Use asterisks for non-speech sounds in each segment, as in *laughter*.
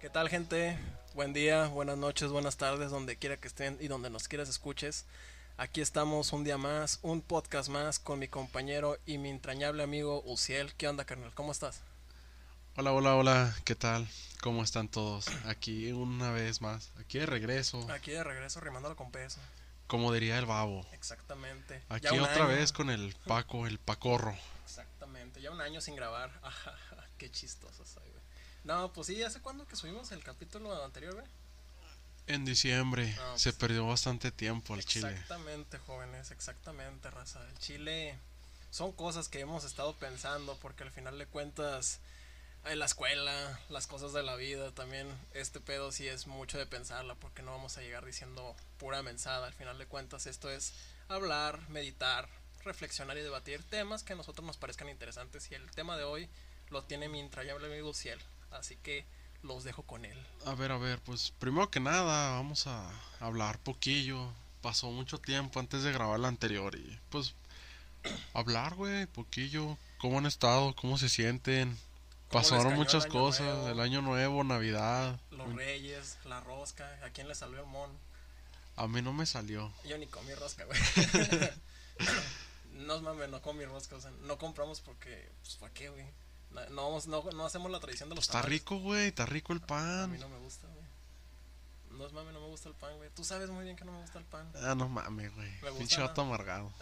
¿Qué tal gente? Buen día, buenas noches, buenas tardes, donde quiera que estén y donde nos quieras escuches. Aquí estamos un día más, un podcast más con mi compañero y mi entrañable amigo Uciel. ¿Qué onda, carnal? ¿Cómo estás? Hola, hola, hola, ¿qué tal? ¿Cómo están todos? Aquí una vez más, aquí de regreso, Aquí de regreso rimándolo con peso. como diría el babo. Exactamente. Aquí otra año. vez con el Paco, el Pacorro. Exactamente, ya un año sin grabar. *laughs* Qué chistoso soy. No, pues sí, ¿hace cuándo que subimos el capítulo anterior, güey? En diciembre No, se pues- perdió bastante tiempo al Chile. Exactamente, jóvenes, exactamente, raza. El Chile son cosas que hemos estado pensando porque al final de cuentas en la escuela, las cosas de la vida, también este pedo sí es mucho de pensarla porque no vamos a llegar diciendo pura mensada. Al final de cuentas esto es hablar, meditar, reflexionar y debatir temas que a nosotros nos parezcan interesantes y el tema de hoy lo tiene mi entrañable amigo Ciel. Así que los dejo con él. A ver, a ver, pues primero que nada vamos a hablar poquillo. Pasó mucho tiempo antes de grabar la anterior y pues hablar, güey, poquillo. ¿Cómo han estado? ¿Cómo se sienten? ¿Cómo les Pasaron el muchas cosas, nuevo? el año nuevo, Navidad. Los reyes, la rosca, ¿a quién le salió el mon? A mí no me salió. Yo ni comí rosca, güey. *laughs* no mames, no comí rosca, o sea, no compramos porque, pues, ¿para qué, güey? No, no, hacemos la tradición de los Está tamales. rico, güey, está rico el A pan. mí no me gusta, güey. No es mame, no me gusta el pan, güey. Tú sabes muy bien que no me gusta el pan. Ah, no mames, güey. Pinche ¿no? vato amargado.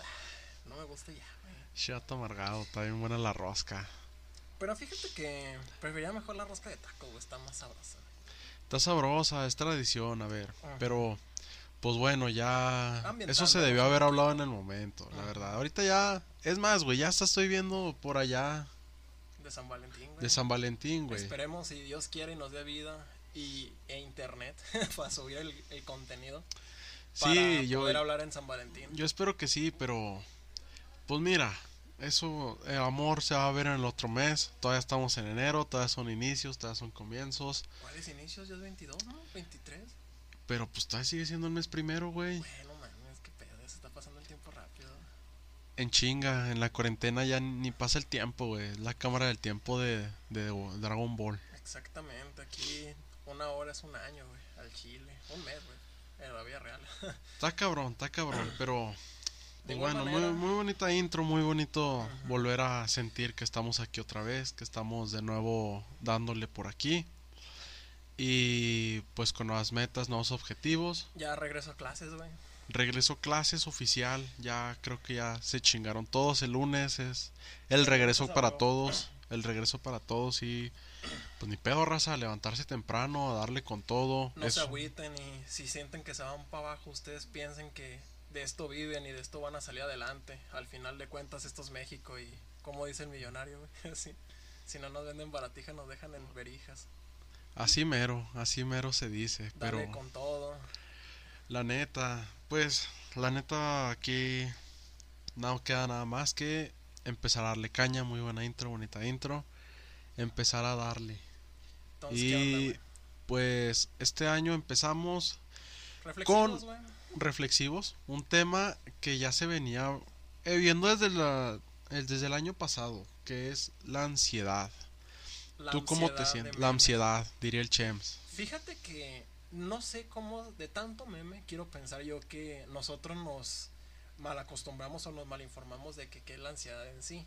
No me gusta ya, güey. Pinche vato amargado, está bien buena la rosca. Pero fíjate que preferiría mejor la rosca de taco, güey. Está más sabrosa. Está sabrosa, es tradición, a ver. Ajá. Pero, pues bueno, ya. Eso se debió haber hablado en el momento, la verdad. Ahorita ya. Es más, güey, ya hasta estoy viendo por allá De San Valentín, güey. de San Valentín, güey. Esperemos si Dios quiere y nos dé vida y, e internet *laughs* para subir el, el contenido. Para Sí, yo, poder hablar en San Valentín. yo espero que sí, pero. Pues mira, eso, el amor se va a ver en el otro mes. Todavía estamos en enero, todavía son inicios, todavía son comienzos. ¿Cuáles inicios? Ya es 22, ¿no? 23. Pero pues todavía sigue siendo el mes primero, güey. Bueno, mames, qué pedo, ya se está pasando el tiempo rápido. En chinga, en la cuarentena ya ni pasa el tiempo, güey. Es la cámara del tiempo de, de Dragon Ball. Exactamente, aquí una hora es un año, güey, al Chile. Un mes, güey, en la vida real. *laughs* Está cabrón, está cabrón, pero... De igual bueno, muy, bonita intro, muy bonito volver a sentir que estamos aquí otra vez, que estamos de nuevo dándole por aquí. Y pues con nuevas metas, nuevos objetivos. ya regreso a clases, güey. Regreso clases oficial, ya creo que ya se chingaron todos. El lunes es el regreso se para todos. El regreso para todos y pues ni pedo raza, levantarse temprano, a darle con todo. No se agüiten y si sienten que se van para abajo, ustedes piensen que de esto viven y de esto van a salir adelante. Al final de cuentas, esto es México y como dice el millonario, *laughs* sí. Si no nos venden baratijas, nos dejan en verijas. Así mero, así mero se dice, Dale pero con todo. La neta, pues la neta aquí no queda nada más que empezar a darle caña, muy buena intro, bonita intro, empezar a darle. Entonces, ¿qué onda, Y pues este año empezamos Reflexivos, güey. reflexivos, un tema que ya se venía eh, viendo desde la el- desde el año pasado, que es la ansiedad. La ¿Tú cómo te sientes? La ansiedad, diría el Chems. Fíjate que no sé cómo de tanto meme quiero pensar yo que nosotros nos malacostumbramos o nos malinformamos de que qué es la ansiedad en sí.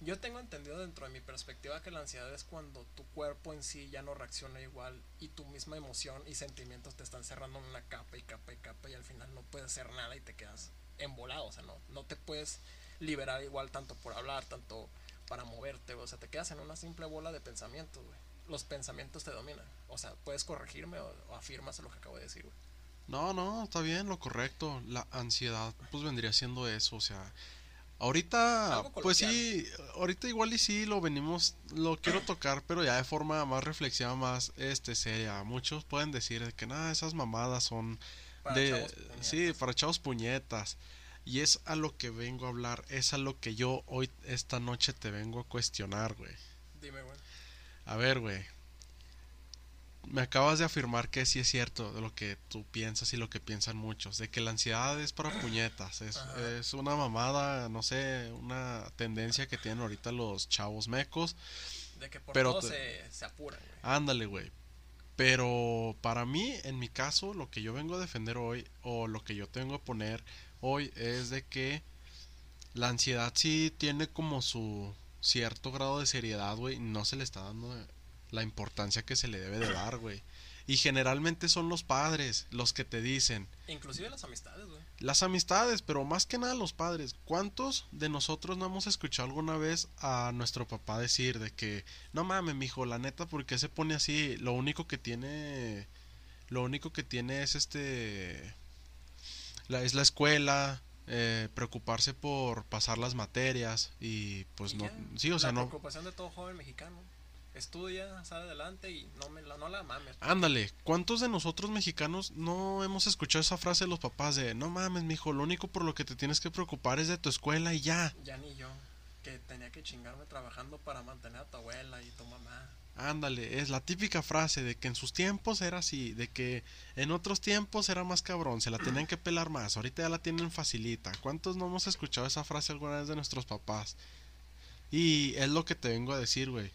Yo tengo entendido dentro de mi perspectiva que la ansiedad es cuando tu cuerpo en sí ya no reacciona igual y tu misma emoción y sentimientos te están cerrando en una capa y capa y capa y al final no puedes hacer nada y te quedas embolado, o sea, no, no te puedes liberar igual tanto por hablar, tanto para moverte, o sea, te quedas en una simple bola de pensamientos, güey. Los pensamientos te dominan. O sea, puedes corregirme o, o afirmas lo que acabo de decir, güey. No, no, está bien, lo correcto. La ansiedad, pues vendría siendo eso, o sea, ahorita, pues sí, ahorita igual y sí lo venimos, lo quiero tocar, pero ya de forma más reflexiva, más, este, seria. Muchos pueden decir de que nada, esas mamadas son Para de, chavos sí, para chavos puñetas. Y es a lo que vengo a hablar, es a lo que yo hoy, esta noche te vengo a cuestionar, güey. Dime, güey. A ver, güey. Me acabas de afirmar que sí es cierto de lo que tú piensas y lo que piensan muchos, de que la ansiedad es para puñetas, es, una mamada, no sé, una tendencia que tienen ahorita los chavos mecos. De que por Pero todo te- se, se apuran, güey. Ándale, güey. Pero para mí, en mi caso, lo que yo vengo a defender hoy, o lo que yo tengo a poner hoy, es de que la ansiedad sí tiene como su cierto grado de seriedad, güey. No se le está dando la importancia que se le debe de dar, güey. Y generalmente son los padres los que te dicen. Inclusive las amistades, güey. Las amistades, pero más que nada los padres. ¿Cuántos de nosotros no hemos escuchado alguna vez a nuestro papá decir de que no mames, mijo, la neta, ¿por qué se pone así? Lo único que tiene lo único que tiene es este la, es la escuela, eh, preocuparse por pasar las materias y pues Y no ya, sí, o sea, la no preocupación de todo joven mexicano. Estudia, sale adelante y no, me la, no la mames. Ándale, ¿cuántos de nosotros mexicanos no hemos escuchado esa frase de los papás de no mames, mijo, lo único por lo que te tienes que preocupar es de tu escuela y ya? Ya ni yo, que tenía que chingarme trabajando para mantener a tu abuela y tu mamá. Ándale, es la típica frase de que en sus tiempos era así, de que en otros tiempos era más cabrón, se la tenían que pelar más, ahorita ya la tienen facilita. ¿Cuántos no hemos escuchado esa frase alguna vez de nuestros papás? Y es lo que te vengo a decir, güey.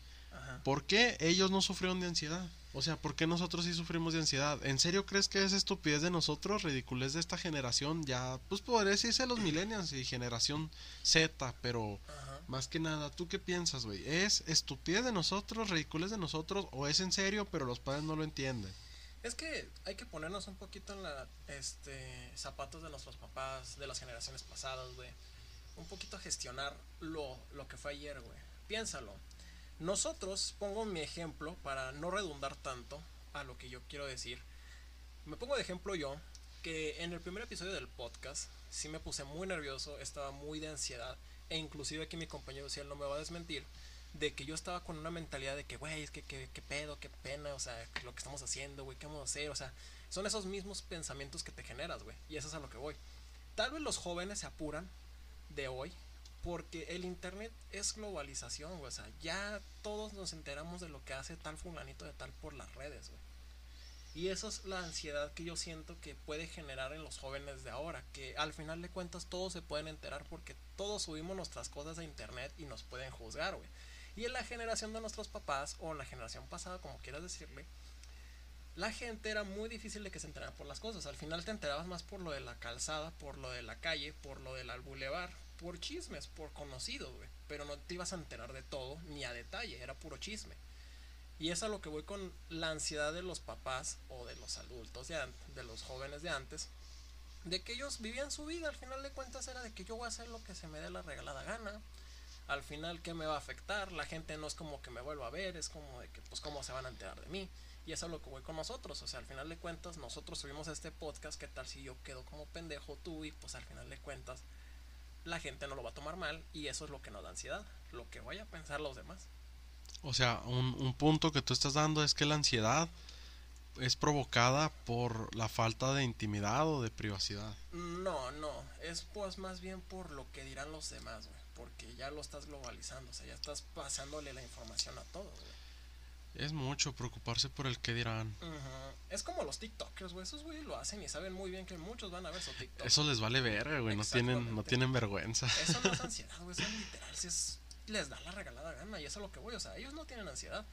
¿Por qué ellos no sufrieron de ansiedad? O sea, ¿por qué nosotros sí sufrimos de ansiedad? ¿En serio crees que es estupidez de nosotros, ridiculez de esta generación? Ya, pues podría decirse los millennials y generación Z, pero Ajá. Más que nada, ¿tú qué piensas, güey? ¿Es estupidez de nosotros, ridiculez de nosotros o es en serio, pero los padres no lo entienden? Es que hay que ponernos un poquito en la este zapatos de nuestros papás, de las generaciones pasadas, güey. Un poquito gestionar lo, lo que fue ayer, güey. Piénsalo. Nosotros, pongo mi ejemplo para no redundar tanto a lo que yo quiero decir. Me pongo de ejemplo yo, que en el primer episodio del podcast sí me puse muy nervioso, estaba muy de ansiedad, e inclusive aquí mi compañero, si él no me va a desmentir, de que yo estaba con una mentalidad de que, güey, es que qué pedo, qué pena, o sea, que lo que estamos haciendo, güey, qué vamos a hacer, o sea, son esos mismos pensamientos que te generas, güey, y eso es a lo que voy. Tal vez los jóvenes se apuran de hoy porque el internet es globalización, güey, o sea, ya todos nos enteramos de lo que hace tal fulanito de tal por las redes, güey. Y eso es la ansiedad que yo siento que puede generar en los jóvenes de ahora, que al final de cuentas todos se pueden enterar porque todos subimos nuestras cosas a internet y nos pueden juzgar, güey. Y en la generación de nuestros papás, o en la generación pasada, como quieras decirle, la gente era muy difícil de que se enterara por las cosas. Al final te enterabas más por lo de la calzada, por lo de la calle, por lo del bulevar, por chismes, por conocidos, güey. Pero no te ibas a enterar de todo, ni a detalle, era puro chisme. Y es a lo que voy con la ansiedad de los papás o de los adultos, de, de los jóvenes de antes, de que ellos vivían su vida, al final de cuentas era de que yo voy a hacer lo que se me dé la regalada gana, al final qué me va a afectar, la gente no es como que me vuelva a ver, es como de que pues cómo se van a enterar de mí. Y eso es lo que voy con nosotros, o sea, al final de cuentas nosotros subimos este podcast, qué tal si yo quedo como pendejo tú y pues al final de cuentas la gente no lo va a tomar mal y eso es lo que nos da ansiedad, lo que vaya a pensar los demás. O sea, un, un punto que tú estás dando es que la ansiedad es provocada por la falta de intimidad o de privacidad. No, no, es pues más bien por lo que dirán los demás, güey, porque ya lo estás globalizando, o sea, ya estás pasándole la información a todos, güey. Es mucho preocuparse por el que dirán. Es como los TikTokers, güey, esos güeyes lo hacen y saben muy bien que muchos van a ver su TikTok. Eso les vale verga, güey. No tienen, no tienen vergüenza. Eso no es *laughs* ansiedad, güey, eso es literal, si es, les da la regalada gana y eso es lo que voy, o sea, ellos no tienen ansiedad.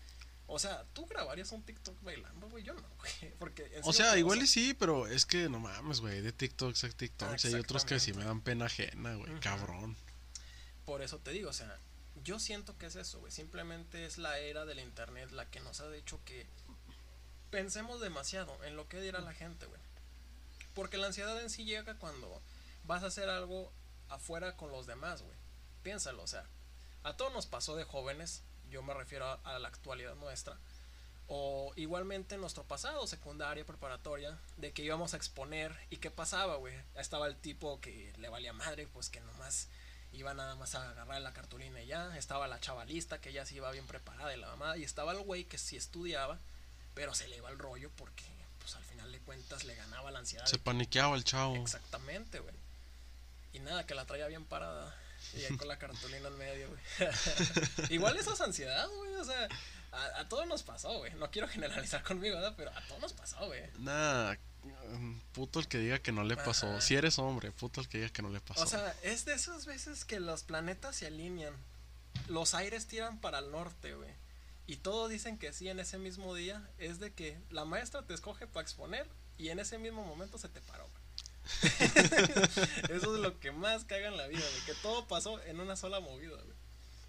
O sea, tú grabarías un TikTok bailando, güey, yo no, *laughs* güey, porque... O sea, que, igual y sí, pero es que no mames, güey. De TikToks a TikToks. Hay otros que sí me dan pena ajena, güey. Cabrón. Por eso te digo, o sea, yo siento que es eso, güey. Simplemente es la era del internet la que nos ha hecho que pensemos demasiado en lo que dirá la gente, güey. Porque la ansiedad en sí llega cuando vas a hacer algo afuera con los demás, güey. Piénsalo, o sea, a todos nos pasó de jóvenes, yo me refiero a, a la actualidad nuestra, o igualmente en nuestro pasado, secundaria, preparatoria, de que íbamos a exponer y qué pasaba, güey. Estaba el tipo que le valía madre, pues que nomás iba nada más a agarrar la cartulina y ya. Estaba la chavalista que ya se iba bien preparada y la mamá. Y estaba el güey que sí estudiaba, pero se le iba el rollo porque, pues al final de cuentas, le ganaba la ansiedad. Se paniqueaba el chavo. Exactamente, güey. Y nada, que la traía bien parada. Y ahí con la cartulina en medio, güey. *laughs* Igual eso es ansiedad, güey. O sea, a, a todos nos pasó, güey. No quiero generalizar conmigo, ¿verdad? Pero a todos nos pasó, güey. Nah, mm, puto el que diga que no le pasó. Ajá. Si eres hombre, puto el que diga que no le pasó. O sea, es de esas veces que los planetas se alinean. Los aires tiran para el norte, güey. y todos dicen que sí en ese mismo día, es de que la maestra te escoge para exponer y en ese mismo momento se te paró. *laughs* Eso es lo que más caga en la vida, güey. Que todo pasó en una sola movida, güey.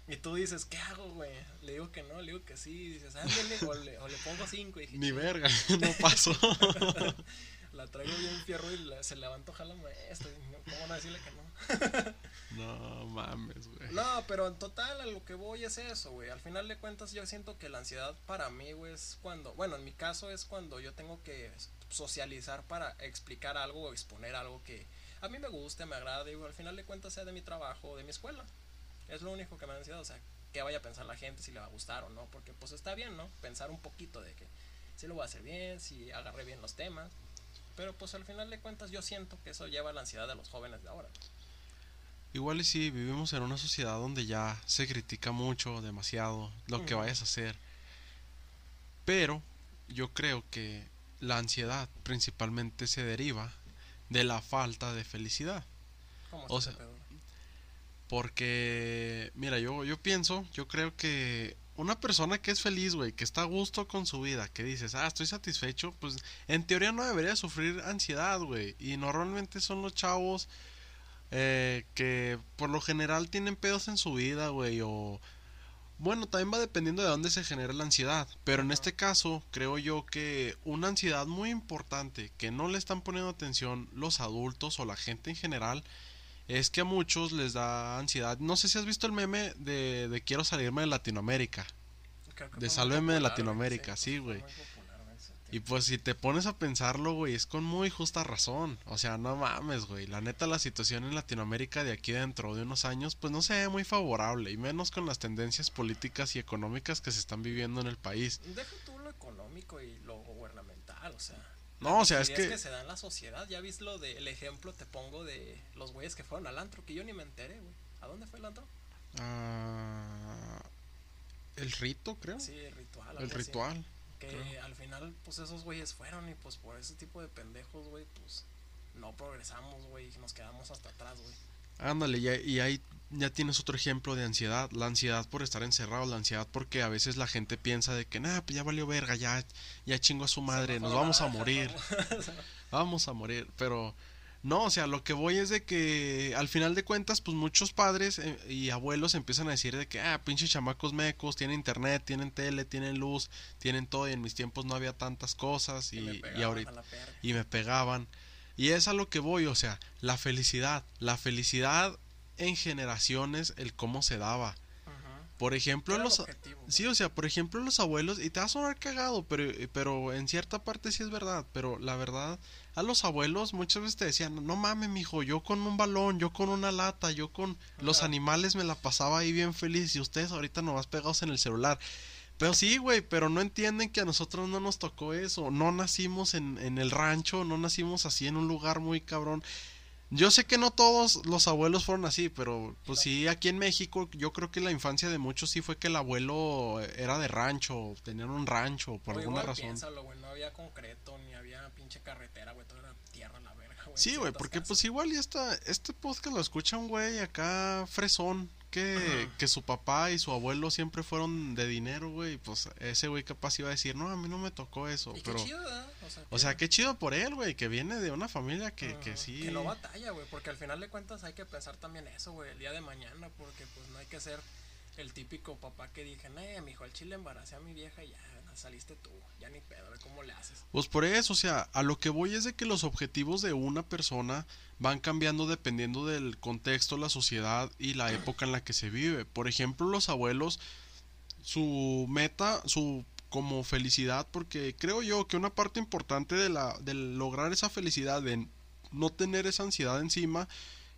Y tú dices, ¿qué hago, güey? Le digo que no, le digo que sí. Y dices, ándale, o le, o le pongo cinco. Y dije, Ni verga, *laughs* no pasó. *laughs* la traigo bien fierro y la, se le va a antojar la maestra. y no, ¿Cómo no decirle que no? No mames, güey. No, pero en total a lo que voy es eso, güey. Al final de cuentas yo siento que la ansiedad para mí, güey, es cuando, bueno, en mi caso es cuando yo tengo que socializar para explicar algo o exponer algo que a mí me guste, me agrade, y al final de cuentas sea de mi trabajo o de mi escuela. Es lo único que me da ansiedad, o sea, que vaya a pensar la gente si le va a gustar o no, porque pues está bien, ¿no? Pensar un poquito de que si lo voy a hacer bien, si agarré bien los temas. Pero pues al final de cuentas yo siento que eso lleva a la ansiedad de los jóvenes de ahora. Igual y sí, vivimos en una sociedad donde ya se critica mucho, demasiado, lo que vayas a hacer. Pero yo creo que la ansiedad principalmente se deriva de la falta de felicidad. ¿Cómo O sea? Porque, mira, yo, yo pienso, yo creo que una persona que es feliz, güey, que está a gusto con su vida, que dices, ah, estoy satisfecho, pues en teoría no debería sufrir ansiedad, güey. Y normalmente son los chavos eh, que por lo general tienen pedos en su vida, güey, o... Bueno, también va dependiendo de dónde se genera la ansiedad, pero en este caso creo yo que una ansiedad muy importante que no le están poniendo atención los adultos o la gente en general es que a muchos les da ansiedad. No sé si has visto el meme de, de quiero salirme de Latinoamérica. De Sálveme de popular, Latinoamérica, sí, güey. Y pues si te pones a pensarlo, güey, es con muy justa razón. O sea, no mames, güey. La neta, la situación en Latinoamérica de aquí dentro de unos años, pues no se ve muy favorable. Y menos con las tendencias políticas y económicas que se están viviendo en el país. Deja tú lo económico y lo gubernamental, o sea. No, o sea, es rigidez que... se da en la sociedad. Ya viste lo del ejemplo, te pongo de los güeyes que fueron al antro, que yo ni me enteré, güey. ¿A dónde fue el antro? ah, el rito, creo. Sí, el ritual. el así. Que al final, pues esos güeyes fueron y pues por ese tipo de pendejos, güey, pues no progresamos, güey, nos quedamos hasta atrás, güey. Ándale, y, ahí- y ahí ya tienes otro ejemplo de ansiedad. La ansiedad por estar encerrado, la ansiedad porque a veces la gente piensa de que, nah, pues ya valió verga, ya, ya chingo a su madre, nos vamos a morir, *laughs* vamos a morir. Pero no, o sea, lo que voy es de que al final de cuentas, pues muchos padres eh, y abuelos empiezan a decir de que, ah, pinches chamacos mecos, tienen internet, tienen tele, tienen luz, tienen todo, y en mis tiempos no había tantas cosas, y, y pegaban ahorita y me pegaban. Y es a lo que voy, o sea, la felicidad. La felicidad en generaciones, el cómo se daba. Por ejemplo, los... objetivo. Sí, o sea, por ejemplo, los abuelos, y te va a sonar cagado, pero, pero en cierta parte sí es verdad, pero la verdad, a los abuelos muchas veces te decían, no mames, mijo, yo con un balón, yo con una lata, yo con los animales me la pasaba ahí bien feliz, y ustedes ahorita nomás pegados en el celular. Pero sí, güey, pero no entienden que a nosotros no nos tocó eso, no nacimos en, en el rancho, no nacimos así en un lugar muy cabrón. Yo sé que no todos los abuelos fueron así, pero pues sí, aquí en México yo creo que la infancia de muchos sí fue que el abuelo era de rancho, tenían un rancho por O alguna igual razón. piénsalo, güey, no había concreto, ni había pinche carretera, güey, todo era tierra, la verga, güey. Sí, güey, porque casas. pues igual y esta, este podcast lo escucha un güey acá fresón, que, que su papá y su abuelo siempre fueron de dinero, güey, y pues ese güey capaz iba a decir, no, a mí no me tocó eso, Y pero... qué chido, ¿verdad? O sea, O sea, qué chido por él, güey, que viene de una familia que, que sí... Que no batalla, güey, porque al final de cuentas hay que pensar también eso, güey, el día de mañana, porque pues no hay que ser el típico papá que dije, eh, mijo, al chile embaracé a mi vieja y ya saliste tú, ya ni pedo, cómo le haces. Pues por eso, o sea, a lo que voy es de que los objetivos de una persona van cambiando dependiendo del contexto, la sociedad y la época en la que se vive. Por ejemplo, los abuelos, su meta, su como felicidad, porque creo yo que una parte importante de la de lograr esa felicidad, de no tener esa ansiedad encima,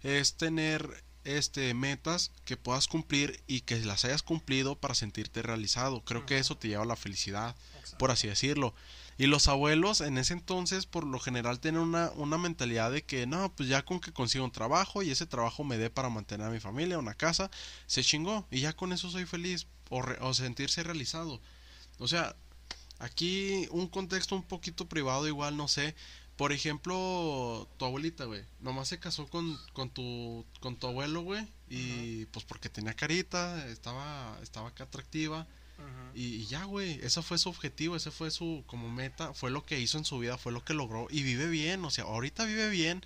es tener este metas que puedas cumplir y que las hayas cumplido para sentirte realizado. Creo que eso te lleva a la felicidad Exacto. por así decirlo. Y los abuelos en ese entonces por lo general tienen una, una mentalidad de que no, pues ya con que consigo un trabajo y ese trabajo me dé para mantener a mi familia, una casa, se chingó y ya con eso soy feliz o, re- o sentirse realizado. O sea, aquí un contexto un poquito privado igual, no sé. Por ejemplo, tu abuelita, güey, nomás se casó con, con, tu, con tu abuelo, güey, y pues porque tenía carita, estaba, estaba acá atractiva. y, y ya, güey, ese fue su objetivo, ese fue su como meta, fue lo que hizo en su vida, fue lo que logró y vive bien, o sea, ahorita vive bien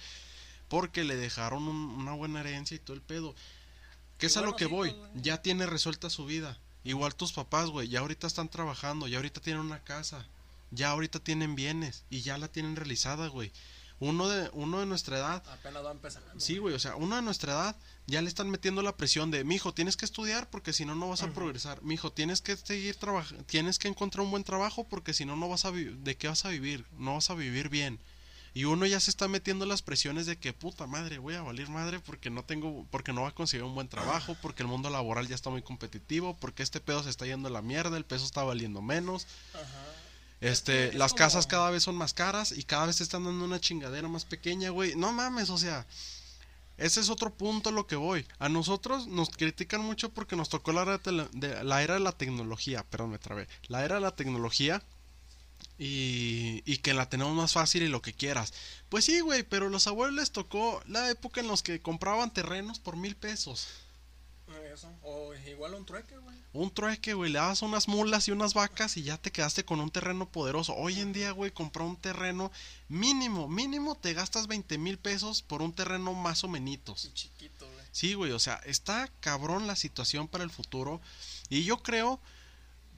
porque le dejaron un- una buena herencia y todo el pedo. ¿Qué es a lo que voy? Ya tiene resuelta su vida. Igual tus papás, güey, ya ahorita están trabajando, ya ahorita tienen una casa, ya ahorita tienen bienes y ya la tienen realizada, güey. Uno de, uno de nuestra edad Apenas va empezando. Sí, güey, o sea, uno de nuestra edad ya le están metiendo la presión de, mijo, tienes que estudiar porque si no, no vas a progresar. Mijo, tienes que seguir trabajando, tienes que encontrar un buen trabajo porque si no, no vas a vi- ¿de qué vas a vivir? No vas a vivir bien. Y uno ya se está metiendo las presiones de que, puta madre, voy a valer madre porque no tengo, porque no va a conseguir un buen trabajo, porque el mundo laboral ya está muy competitivo, porque este pedo se está yendo a la mierda, el peso está valiendo menos. Ajá. Este, es las como- casas cada vez son más caras y cada vez te están dando una chingadera más pequeña, güey. No mames, o sea, ese es otro punto a lo que voy. A nosotros nos critican mucho porque nos tocó la era de, tele- de- la era de la tecnología, perdón, me trabé. La era de la tecnología y, y que la tenemos más fácil y lo que quieras. Pues sí, güey, pero los abuelos les tocó la época en los que compraban terrenos por mil pesos. Eso. O igual un trueque, güey. Un trueque, güey, le dabas unas mulas y unas vacas y ya te quedaste con un terreno poderoso. Hoy en día, güey, comprar un terreno mínimo, mínimo te gastas 20 mil pesos por un terreno más o menitos. Y chiquito, güey. Sí, güey, o sea, está cabrón la situación para el futuro. Y yo creo,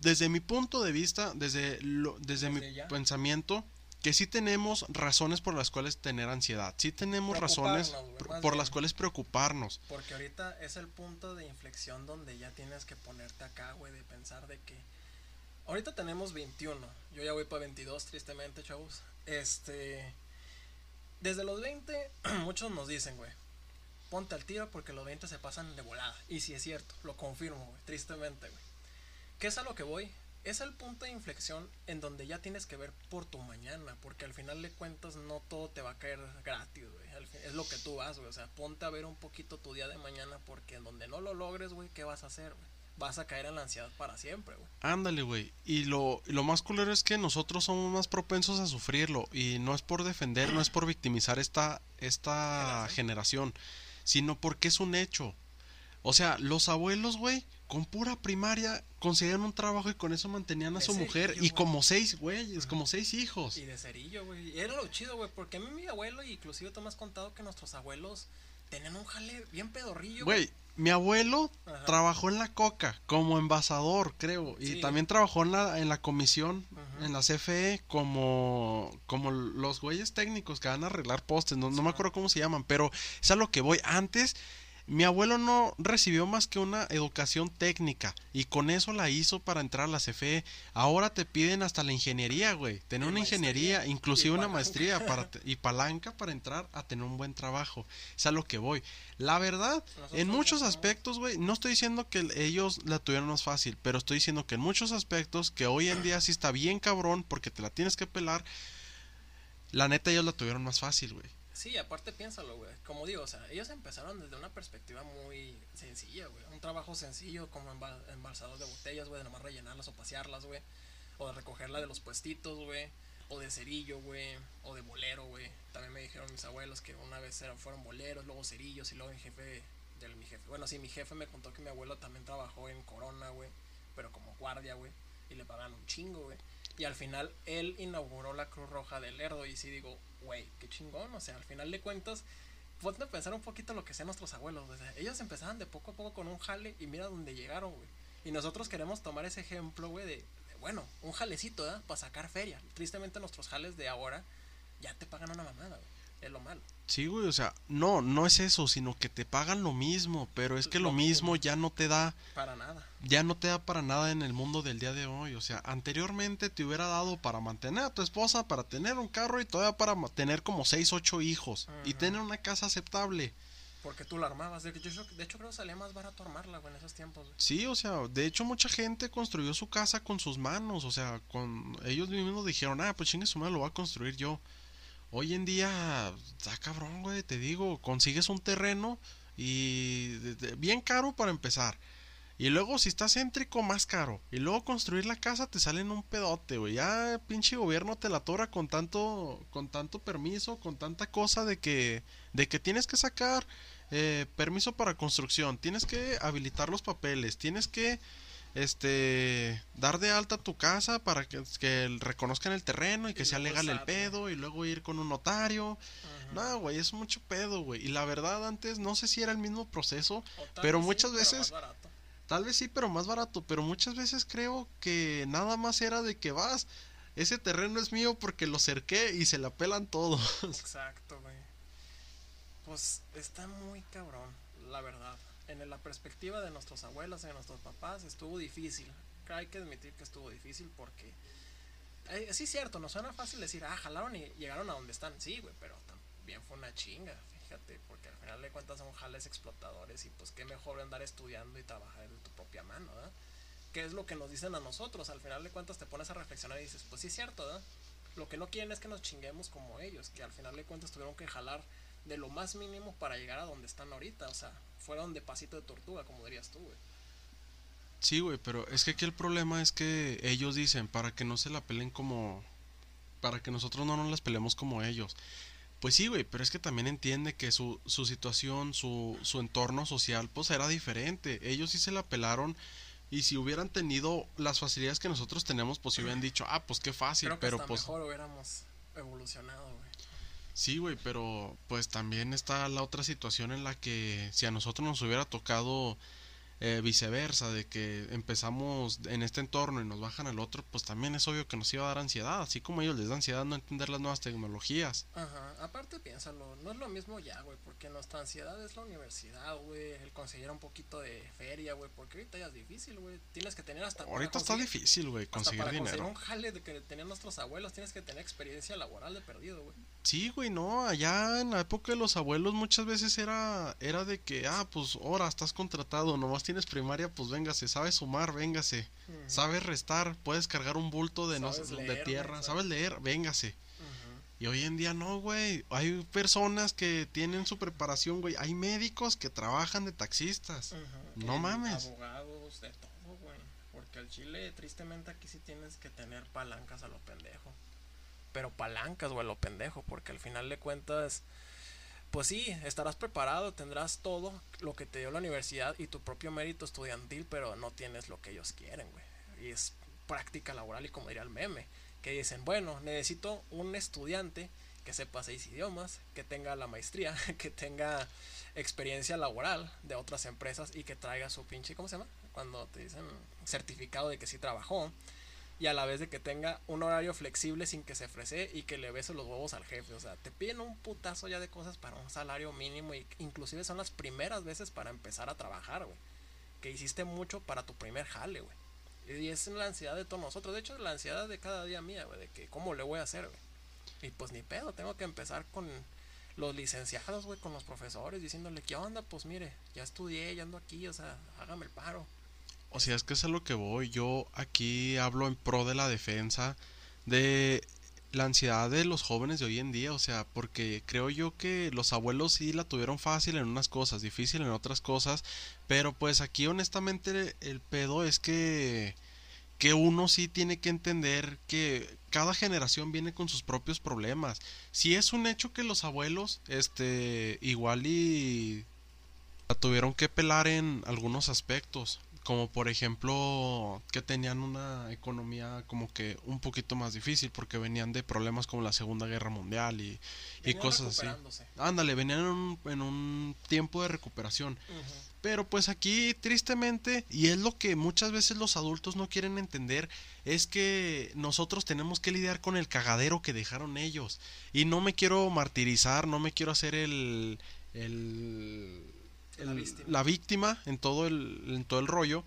desde mi punto de vista, desde, lo, desde, mi ya. pensamiento, que sí tenemos razones por las cuales tener ansiedad. Sí tenemos razones por, bien. las cuales preocuparnos. Porque ahorita es el punto de inflexión donde ya tienes que ponerte acá, güey, de pensar de que... Ahorita tenemos 21, yo ya voy para 22, tristemente, chavos. Este... Desde los 20, *clears throat* muchos nos dicen, güey, ponte al tiro porque los 20 se pasan de volada. Y si es cierto, lo confirmo, güey, tristemente, güey. ¿Qué es a lo que voy? Es el punto de inflexión en donde ya tienes que ver por tu mañana, porque al final de cuentas no todo te va a caer gratis, güey. Es lo que tú vas, güey. O sea, ponte a ver un poquito tu día de mañana, porque en donde no lo logres, güey, ¿qué vas a hacer, güey? Vas a caer en la ansiedad para siempre, güey. Ándale, güey. Y lo, lo más culero es que nosotros somos más propensos a sufrirlo. Y no es por defender, no es por victimizar esta, esta generación, sino porque es un hecho. O sea, los abuelos, güey, con pura primaria conseguían un trabajo y con eso mantenían a su mujer. Y como seis güeyes, como seis hijos. Y de cerillo, güey. Era lo chido, güey, porque a mí mi abuelo, y inclusive tú me has contado que nuestros abuelos tenían un jale bien pedorrillo, Güey, mi abuelo Ajá. trabajó en la coca como envasador, creo. Y Sí. también trabajó en la, en la comisión, en la CFE, como, como los güeyes técnicos que van a arreglar postes. No, no me acuerdo cómo se llaman, pero es a lo que voy. Antes, mi abuelo no recibió más que una educación técnica. Y con eso la hizo para entrar a la CFE. Ahora te piden hasta la ingeniería, güey. Tener Y una maestría, ingeniería, inclusive una palanca. maestría *laughs* para y palanca para entrar a tener un buen trabajo. Es a lo que voy. La verdad, Nosotros en muchos aspectos, güey, no estoy diciendo que ellos la tuvieron más fácil, pero estoy diciendo que en muchos aspectos que hoy en día sí está bien cabrón porque te la tienes que pelar, la neta ellos la tuvieron más fácil, güey. Sí, aparte piénsalo, güey. Como digo, o sea, ellos empezaron desde una perspectiva muy sencilla, güey. Un trabajo sencillo como embal embalsador de botellas, güey, de nomás rellenarlas o pasearlas, güey. O de recogerla de los puestitos, güey. O de cerillo, güey. O de bolero, güey. También me dijeron mis abuelos que una vez eran, fueron boleros, luego cerillos y luego mi jefe, del mi jefe. Bueno, sí, mi jefe me contó que mi abuelo también trabajó en Corona, güey. Pero como guardia, güey. Y le pagan un chingo, güey. Y al final él inauguró la Cruz Roja del Lerdo. Y sí digo, güey, qué chingón. O sea, al final de cuentas, ponte a pensar un poquito lo que sean nuestros abuelos. Ellos empezaban de poco a poco con un jale y mira dónde llegaron, güey. Y nosotros queremos tomar ese ejemplo, güey, de, de, bueno, un jalecito, ¿verdad? Para sacar feria. Tristemente nuestros jales de ahora ya te pagan una mamada, güey. Es lo malo. Sí, güey, o sea, no, no es eso, sino que te pagan lo mismo, pero es que Lo lo mismo mismo. ya no te da Para nada. ya no te da para nada en el mundo del día de hoy. O sea, anteriormente te hubiera dado para mantener a tu esposa, para tener un carro y todavía para tener como 6, 8 hijos y tener una casa aceptable. Porque tú la armabas. De hecho, de hecho creo que salía más barato armarla, güey, en esos tiempos, güey. Sí, o sea, de hecho mucha gente construyó su casa con sus manos, o sea, con ellos mismos dijeron, ah, pues chingue su madre, lo voy a construir yo. Hoy en día, está cabrón, güey, te digo, consigues un terreno y bien caro para empezar. Y luego si estás céntrico, más caro. Y luego construir la casa te sale en un pedote, güey. Ya pinche gobierno te la tora con tanto, con tanto permiso, con tanta cosa de que, de que tienes que sacar eh, permiso para construcción, tienes que habilitar los papeles, tienes que este dar de alta tu casa para que, que reconozcan el terreno y que Y sea legal el pedo y luego ir con un notario. Ujú. No, güey, es mucho pedo, güey. Y la verdad antes no sé si era el mismo proceso, pero sí, muchas más veces- barato. tal vez sí, pero más barato, pero muchas veces creo que nada más era de que vas, ese terreno es mío porque lo cerqué y se la pelan todo. Exacto, güey. Pues está muy cabrón, la verdad. En la perspectiva de nuestros abuelos de nuestros papás estuvo difícil. Hay que admitir que estuvo difícil porque... eh, sí cierto, nos suena fácil decir, ah, jalaron y llegaron a donde están. Sí, güey, pero también fue una chinga, fíjate, porque al final de cuentas son jales explotadores y pues qué mejor andar estudiando y trabajar de tu propia mano, ¿verdad? ¿Qué es lo que nos dicen a nosotros? Al final de cuentas te pones a reflexionar y dices, pues sí cierto, ¿verdad? Lo que no quieren es que nos chinguemos como ellos, que al final de cuentas tuvieron que jalar de lo más mínimo para llegar a donde están ahorita, o sea, fueron de pasito de tortuga, como dirías tú, güey. Sí, güey, pero es que aquí el problema es que ellos dicen para que no se la peleen como... Para que nosotros no nos las peleemos como ellos. Pues sí, güey, pero es que también entiende que su, su situación, su, su entorno social, pues era diferente. Ellos sí se la pelaron y si hubieran tenido las facilidades que nosotros tenemos, pues si hubieran dicho, ah, pues qué fácil, Creo que pero hasta pues... mejor hubiéramos evolucionado, güey. Sí, güey, pero pues también está la otra situación en la que si a nosotros nos hubiera tocado eh, viceversa, de que empezamos en este entorno y nos bajan al otro, pues también es obvio que nos iba a dar ansiedad, así como a ellos les da ansiedad no entender las nuevas tecnologías. Ajá, aparte piénsalo, no es lo mismo ya, güey, porque nuestra ansiedad es la universidad, güey, el conseguir un poquito de feria, güey, porque ahorita ya es difícil, güey, tienes que tener hasta... Ahorita está difícil, güey, hasta conseguir para dinero. conseguir un jale de que tenían nuestros abuelos, tienes que tener experiencia laboral de perdido, güey. Sí, güey, no, allá en la época de los abuelos muchas veces era era de que, ah, pues ahora estás contratado, nomás tienes primaria, pues véngase, sabes sumar, véngase, sabes restar, puedes cargar un bulto de, no de leer, güey, tierra, sabes- leer, véngase. Y hoy en día no, güey. Hay personas que tienen su preparación, güey. Hay médicos que trabajan de taxistas. No mames. Abogados, de todo, güey. Porque al Chile, tristemente, aquí sí tienes que tener palancas a lo pendejo. Pero palancas, güey, a lo pendejo. Porque al final de cuentas, pues sí, estarás preparado, tendrás todo lo que te dio la universidad y tu propio mérito estudiantil, pero no tienes lo que ellos quieren, güey. Y es práctica laboral y como diría el meme. Que dicen, bueno, necesito un estudiante que sepa seis idiomas, que tenga la maestría, *laughs* que tenga experiencia laboral de otras empresas y que traiga su pinche, ¿cómo se llama? Cuando te dicen certificado de que sí trabajó y a la vez de que tenga un horario flexible sin que se ofrece y que le bese los huevos al jefe. O sea, te piden un putazo ya de cosas para un salario mínimo y inclusive son las primeras veces para empezar a trabajar, güey. Que hiciste mucho para tu primer jale, güey. Y es la ansiedad de todos nosotros. De hecho, es la ansiedad de cada día mía, güey. De que cómo le voy a hacer, güey. Y pues ni pedo, tengo que empezar con los licenciados, güey, con los profesores, diciéndole, ¿qué onda? Pues mire, ya estudié, ya ando aquí, o sea, hágame el paro. O sea, es que es a lo que voy. Yo aquí hablo en pro de la defensa de la ansiedad de los jóvenes de hoy en día. O sea, porque creo yo que los abuelos sí la tuvieron fácil en unas cosas, difícil en otras cosas. Pero pues aquí honestamente el pedo es que que uno sí tiene que entender que cada generación viene con sus propios problemas. Si es un hecho que los abuelos, este, igual y la tuvieron que pelar en algunos aspectos, como por ejemplo que tenían una economía como que un poquito más difícil porque venían de problemas como la Segunda Guerra Mundial y, y cosas así. Ándale, venían en un, en un tiempo de recuperación. Pero pues aquí tristemente, y es lo que muchas veces los adultos no quieren entender, es que nosotros tenemos que lidiar con el cagadero que dejaron ellos. Y no me quiero martirizar, no me quiero hacer el... el, La víctima. la víctima en todo el, en todo el rollo.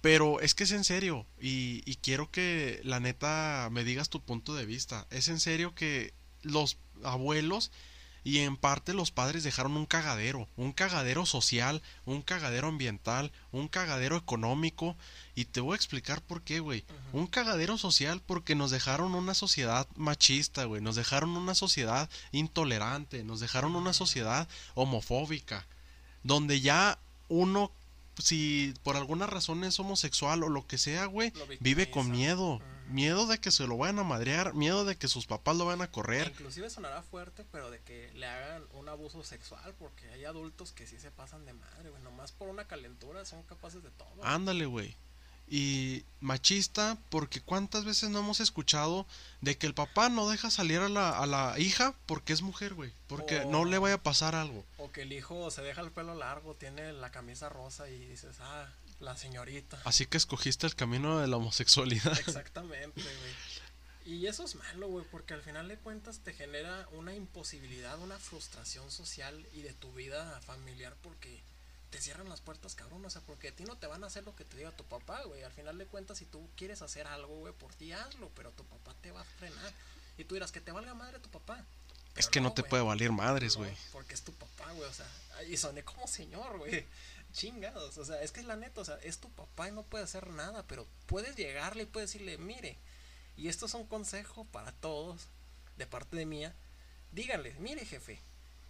Pero es que es en serio, y, y quiero que la neta me digas tu punto de vista. Es en serio que los abuelos y en parte los padres dejaron un cagadero, un cagadero social, un cagadero ambiental, un cagadero económico. Y te voy a explicar por qué, güey. Un cagadero social porque nos dejaron una sociedad machista, güey. Nos dejaron una sociedad intolerante, nos dejaron una sociedad homofóbica. Donde ya uno, si por alguna razón es homosexual o lo que sea, güey, vive con miedo. Miedo de que se lo vayan a madrear, miedo de que sus papás lo van a correr. Inclusive sonará fuerte, pero de que le hagan un abuso sexual, porque hay adultos que sí se pasan de madre, güey. Nomás por una calentura son capaces de todo. Ándale, güey. Y machista porque cuántas veces no hemos escuchado de que el papá no deja salir a la, a la hija porque es mujer, güey, porque O- no le vaya a pasar algo. O que el hijo se deja el pelo largo, tiene la camisa rosa y dices, ah, la señorita. Así que escogiste el camino de la homosexualidad. *laughs* Exactamente, güey. Y eso es malo, güey, porque al final de cuentas te genera una imposibilidad, una frustración social y de tu vida familiar porque te cierran las puertas, cabrón. O sea, porque a ti no te van a hacer lo que te diga tu papá, güey. Al final de cuentas, si tú quieres hacer algo, güey, por ti hazlo, pero tu papá te va a frenar. Y tú dirás que te valga madre tu papá. es que no, te puede valer madres, No, güey. porque es tu papá, güey, o sea, y soné como señor, güey. *laughs* Chingados, o sea, es que es la neta, o sea, es tu papá y no puede hacer nada, pero puedes llegarle y puedes decirle, mire, y esto es un consejo para todos, de parte de mía, díganle, mire jefe,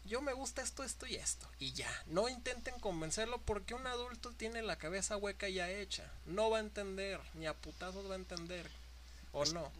yo me gusta esto, esto y esto, y ya, no intenten convencerlo porque un adulto tiene la cabeza hueca ya hecha, no va a entender, ni a putazos va a entender, o no.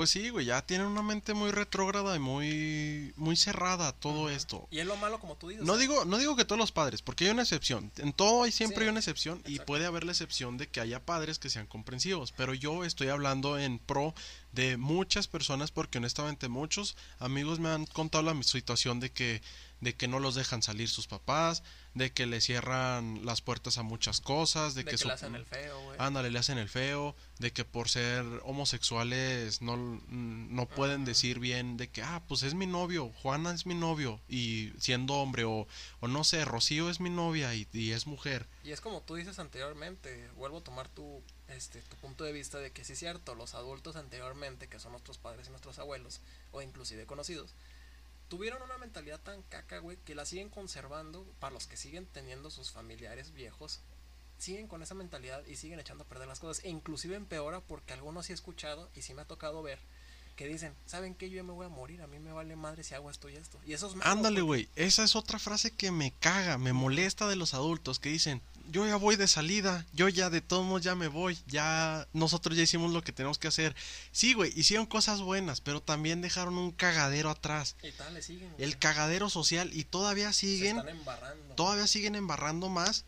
Pues sí, güey, ya tienen una mente muy retrógrada y muy muy cerrada a todo esto. Y es lo malo como tú dices. No sea, digo, no digo que todos los padres, porque hay una excepción. En todo hay siempre Sí, hay una excepción y puede haber la excepción de que haya padres que sean comprensivos. Pero yo estoy hablando en pro de muchas personas porque honestamente muchos amigos me han contado la situación de que de que no los dejan salir sus papás, de que le cierran las puertas a muchas cosas, de, de que, que, su- le hacen el feo, güey. Ándale, le hacen el feo, de que por ser homosexuales no, no pueden decir bien de que, ah, pues es mi novio, Juana es mi novio, y siendo hombre, o, o no sé, Rocío es mi novia y, y es mujer. Y es como tú dices anteriormente, vuelvo a tomar tu, este, tu punto de vista de que sí es cierto, los adultos anteriormente, que son nuestros padres y nuestros abuelos, o inclusive conocidos, tuvieron una mentalidad tan caca, güey, que la siguen conservando para los que siguen teniendo sus familiares viejos. Siguen con esa mentalidad y siguen echando a perder las cosas. E inclusive empeora porque algunos sí he escuchado y sí me ha tocado ver que dicen, ¿saben qué? Yo ya me voy a morir, a mí me vale madre si hago esto y esto. Y eso es malo. Ándale, porque- güey, esa es otra frase que me caga, me molesta de los adultos que dicen, yo ya voy de salida, yo ya de todos modos ya me voy, ya nosotros ya hicimos lo que tenemos que hacer. Sí, güey, hicieron cosas buenas, pero también dejaron un cagadero atrás. Y tal, le siguen. El cagadero social y todavía Se siguen están embarrando. todavía siguen embarrando más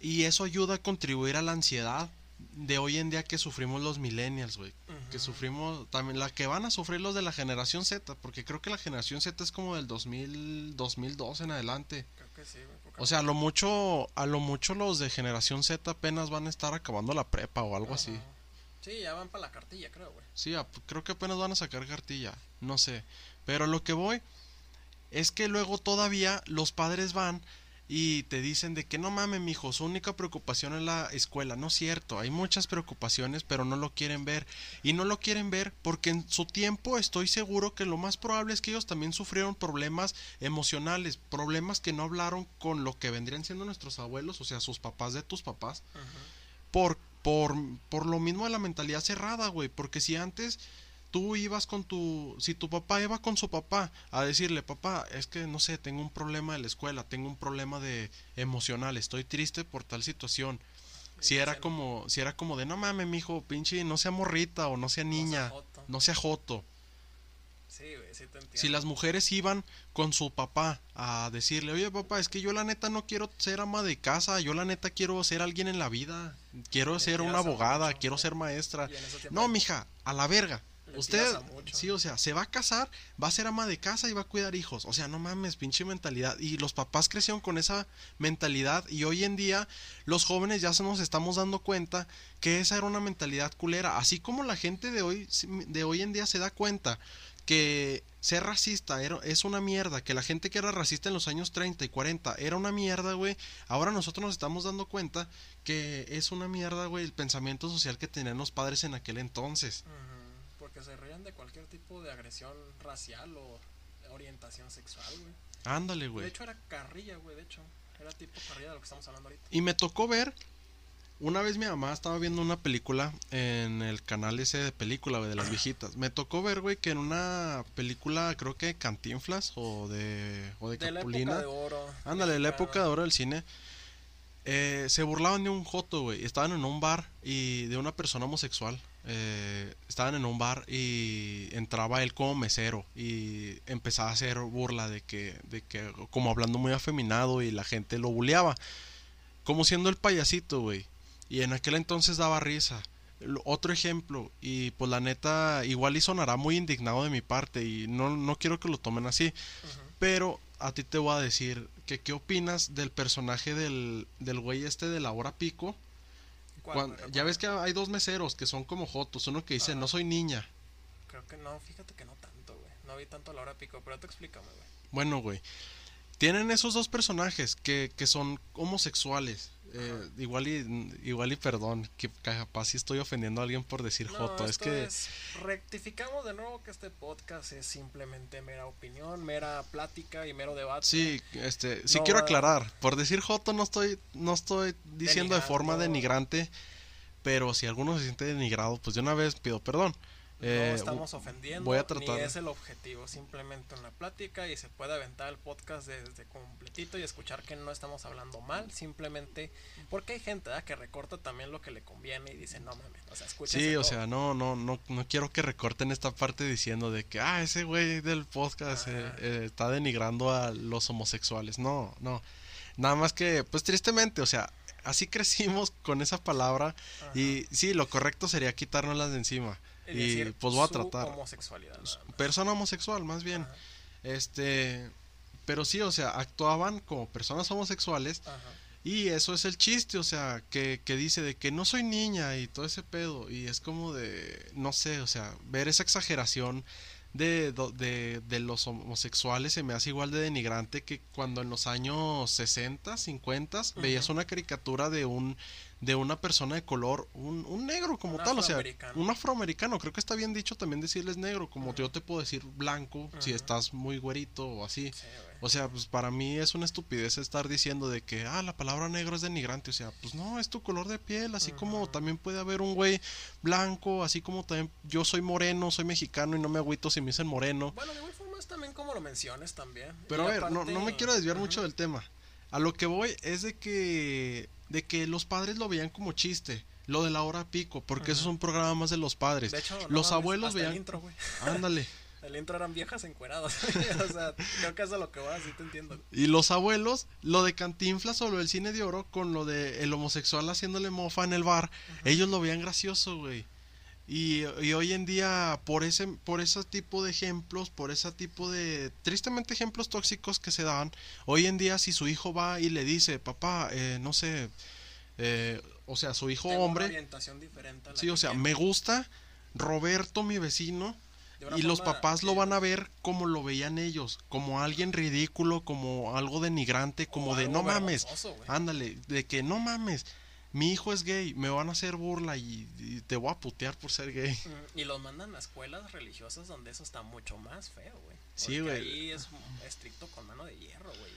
y eso ayuda a contribuir a la ansiedad de hoy en día que sufrimos los millennials, güey. Que sufrimos también la que van a sufrir los de la generación Z, porque creo que la generación Z es como del 2000 2002 en adelante. Creo que sí, güey, O sea, a lo mucho a lo mucho los de generación Z apenas van a estar acabando la prepa o algo así. Sí, ya van para la cartilla, creo, güey. Sí, creo que apenas van a sacar cartilla, no sé. Pero lo que voy es que luego todavía los padres van y te dicen de que no mames, mijo, su única preocupación es la escuela. No es cierto, hay muchas preocupaciones, pero no lo quieren ver. Y no lo quieren ver porque en su tiempo estoy seguro que lo más probable es que ellos también sufrieron problemas emocionales, problemas que no hablaron con lo que vendrían siendo nuestros abuelos, o sea, sus papás de tus papás por, por, por lo mismo de la mentalidad cerrada, güey. Porque si antes tú ibas con tu, si tu papá iba con su papá a decirle, papá, es que no sé, tengo un problema de la escuela, tengo un problema de emocional, estoy triste por tal situación. Si era como, si era como de no mames, mijo, pinche, no sea morrita o no sea "No seas niña, joto". no sea joto. Sí, güey, sí te entiendo. Si las mujeres iban con su papá a decirle, oye papá, es que yo la neta no quiero ser ama de casa, yo la neta quiero ser alguien en la vida, quiero ser una abogada, mucho, quiero ser maestra. No, mija, a la verga. Le Usted, sí, o sea, se va a casar, va a ser ama de casa y va a cuidar hijos. O sea, no mames, pinche mentalidad. Y los papás crecieron con esa mentalidad y hoy en día los jóvenes ya se nos estamos dando cuenta que esa era una mentalidad culera. Así como la gente de hoy, de hoy en día se da cuenta que ser racista era, es una mierda, que la gente que era racista en los años 30 y 40 era una mierda, güey. Ahora nosotros nos estamos dando cuenta que es una mierda, güey, el pensamiento social que tenían los padres en aquel entonces. Se rían de cualquier tipo de agresión racial o orientación sexual, güey. Ándale, De güey. hecho era carrilla, güey, de hecho. Era tipo carrilla de lo que estamos hablando ahorita. Y me tocó ver. Una vez mi mamá estaba viendo una película en el canal ese de película, güey, de las viejitas. Me tocó ver, güey, que en una película, creo que Cantinflas o de, o de, De la Capulina. época de oro. Ándale, la época de oro del cine. eh, se burlaban de un joto, güey. Estaban en un bar y de una persona homosexual. Eh, estaban en un bar y entraba él como mesero y empezaba a hacer burla de que, de que, como hablando muy afeminado y la gente lo buleaba. Como siendo el payasito, güey. Y en aquel entonces daba risa. Otro ejemplo, y pues la neta, igual y sonará muy indignado de mi parte, y no, no quiero que lo tomen así, pero a ti te voy a decir que qué opinas del personaje del, del güey este de la hora pico. Ya ves que hay dos meseros que son como jotos, uno que dice, no soy niña. Creo que no, fíjate que no tanto, güey. No vi tanto a la hora pico, pero te explícame, güey. Bueno, güey. Tienen esos dos personajes que, que son homosexuales. Eh, igual y igual y perdón, que capaz si estoy ofendiendo a alguien por decir Joto, es que rectificamos de nuevo que este podcast es simplemente mera opinión, mera plática y mero debate. Sí, este, sí quiero aclarar, por decir Joto no estoy no estoy diciendo de forma denigrante, pero si alguno se siente denigrado, pues de una vez pido perdón. No eh, estamos ofendiendo, voy a tratar. ni es el objetivo, simplemente una plática y se puede aventar el podcast desde completito y escuchar que no estamos hablando mal, simplemente porque hay gente que recorta también lo que le conviene y dice, no mames, o sea, Sí, o sea, no, no, no, no quiero que recorten esta parte diciendo de que, ah, ese güey del podcast eh, eh, está denigrando a los homosexuales, no, no, nada más que, pues tristemente, o sea, así *laughs* crecimos con esa palabra y sí, lo correcto sería quitárnoslas de encima y pues voy a tratar. Homosexualidad. Persona homosexual, más bien. Este. Pero sí, o sea, actuaban como personas homosexuales. Y eso es el chiste, o sea, que, que dice de que no soy niña y todo ese pedo. Y es como de, no sé, o sea, ver esa exageración de, de, de, los homosexuales se me hace igual de denigrante que cuando en los años 60, 50 veías una caricatura de un de una persona de color, un, un negro como tal, o sea, un afroamericano, creo que está bien dicho también decirles negro, como yo te puedo decir blanco, si estás muy güerito o así. o sea, pues para mí es una estupidez estar diciendo de que, ah, la palabra negro es denigrante, o sea, pues no, es tu color de piel, así como también puede haber un güey blanco, así como también yo soy moreno, soy mexicano y no me agüito si me dicen moreno. Bueno, de igual forma es también como lo menciones también. Pero a ver, no, no me quiero desviar mucho del tema. A lo que voy es de que de que los padres lo veían como chiste. Lo de la hora pico, porque eso es un programa más de los padres. De hecho, los abuelos veían. El intro, güey. *laughs* Ándale. el intro eran viejas encueradas. *laughs* o sea, creo que eso es lo que va, así te entiendo. Y los abuelos, lo de Cantinflas o lo del cine de oro, con lo de el homosexual haciéndole mofa en el bar, ellos lo veían gracioso, güey. Y, hoy en día, por ese, por ese tipo de ejemplos, por ese tipo de, tristemente, ejemplos tóxicos que se dan, hoy en día si su hijo va y le dice, papá, eh, no sé, eh, o sea, su hijo hombre... orientación diferente sí, o sea, me gusta Roberto, mi vecino, y los papás lo van a ver como lo veían ellos, como alguien ridículo, como algo denigrante, como de no mames, ándale, de que no mames, mi hijo es gay, me van a hacer burla y, te voy a putear por ser gay. Mm, y los mandan a escuelas religiosas donde eso está mucho más feo, güey. Sí, güey. Ahí es estricto con mano de hierro, güey.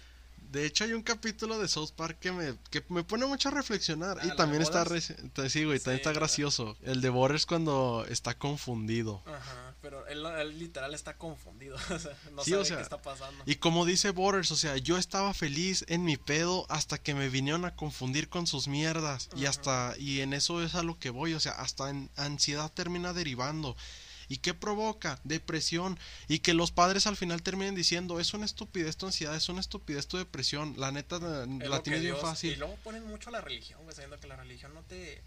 De hecho, hay un capítulo de South Park que me, que me pone mucho a reflexionar. y ah, también está, sí, güey, también está gracioso. El de Borders cuando está confundido. Ajá, pero él, literal está confundido. *laughs* o sea, no sabe qué está pasando. Y como dice Borders, o sea, yo estaba feliz en mi pedo hasta que me vinieron a confundir con sus mierdas. Y hasta, y en eso es a lo que voy, o sea, hasta en ansiedad termina derivando. ¿Y qué provoca? Depresión. Y que los padres al final terminen diciendo, es una estupidez tu ansiedad, es una estupidez tu depresión. La neta la tiene bien fácil. Y luego ponen mucho a la religión, sabiendo que la religión no te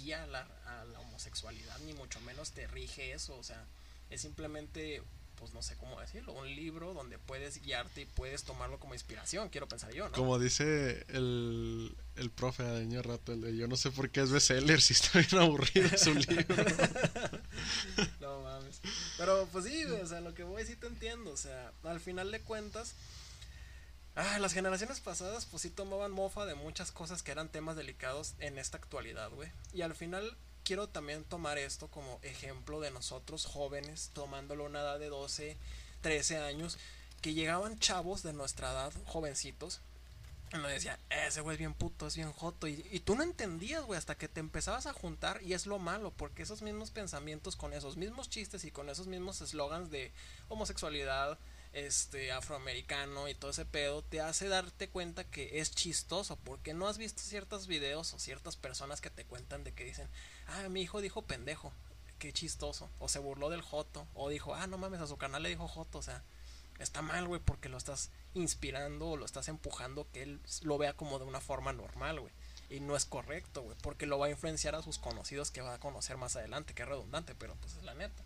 guía a la, a la homosexualidad, ni mucho menos te rige eso. O sea, es simplemente pues no sé cómo decirlo, un libro donde puedes guiarte y puedes tomarlo como inspiración, quiero pensar yo, ¿no? Como dice el, el profe Adeño Rato, el de yo no sé por qué es bestseller si está bien aburrido su *laughs* libro. *laughs* no mames. Pero pues sí, o sea, lo que voy sí te entiendo, o sea, al final de cuentas, ah, las generaciones pasadas pues sí tomaban mofa de muchas cosas que eran temas delicados en esta actualidad, güey. Y al final quiero también tomar esto como ejemplo de nosotros jóvenes, tomándolo una edad de 12, 13 años, que llegaban chavos de nuestra edad, jovencitos, y nos decían, ese güey es bien puto, es bien joto. Y, y tú no entendías, güey, hasta que te empezabas a juntar. Y es lo malo, porque esos mismos pensamientos, con esos mismos chistes y con esos mismos eslogans de homosexualidad, este afroamericano y todo ese pedo te hace darte cuenta que es chistoso porque no has visto ciertos videos o ciertas personas que te cuentan de que dicen ah mi hijo dijo pendejo qué chistoso o se burló del joto o dijo ah no mames a su canal le dijo joto o sea está mal güey porque lo estás inspirando o lo estás empujando que él lo vea como de una forma normal güey Y no es correcto, güey, porque lo va a influenciar a sus conocidos que va a conocer más adelante, que redundante, pero pues es la neta.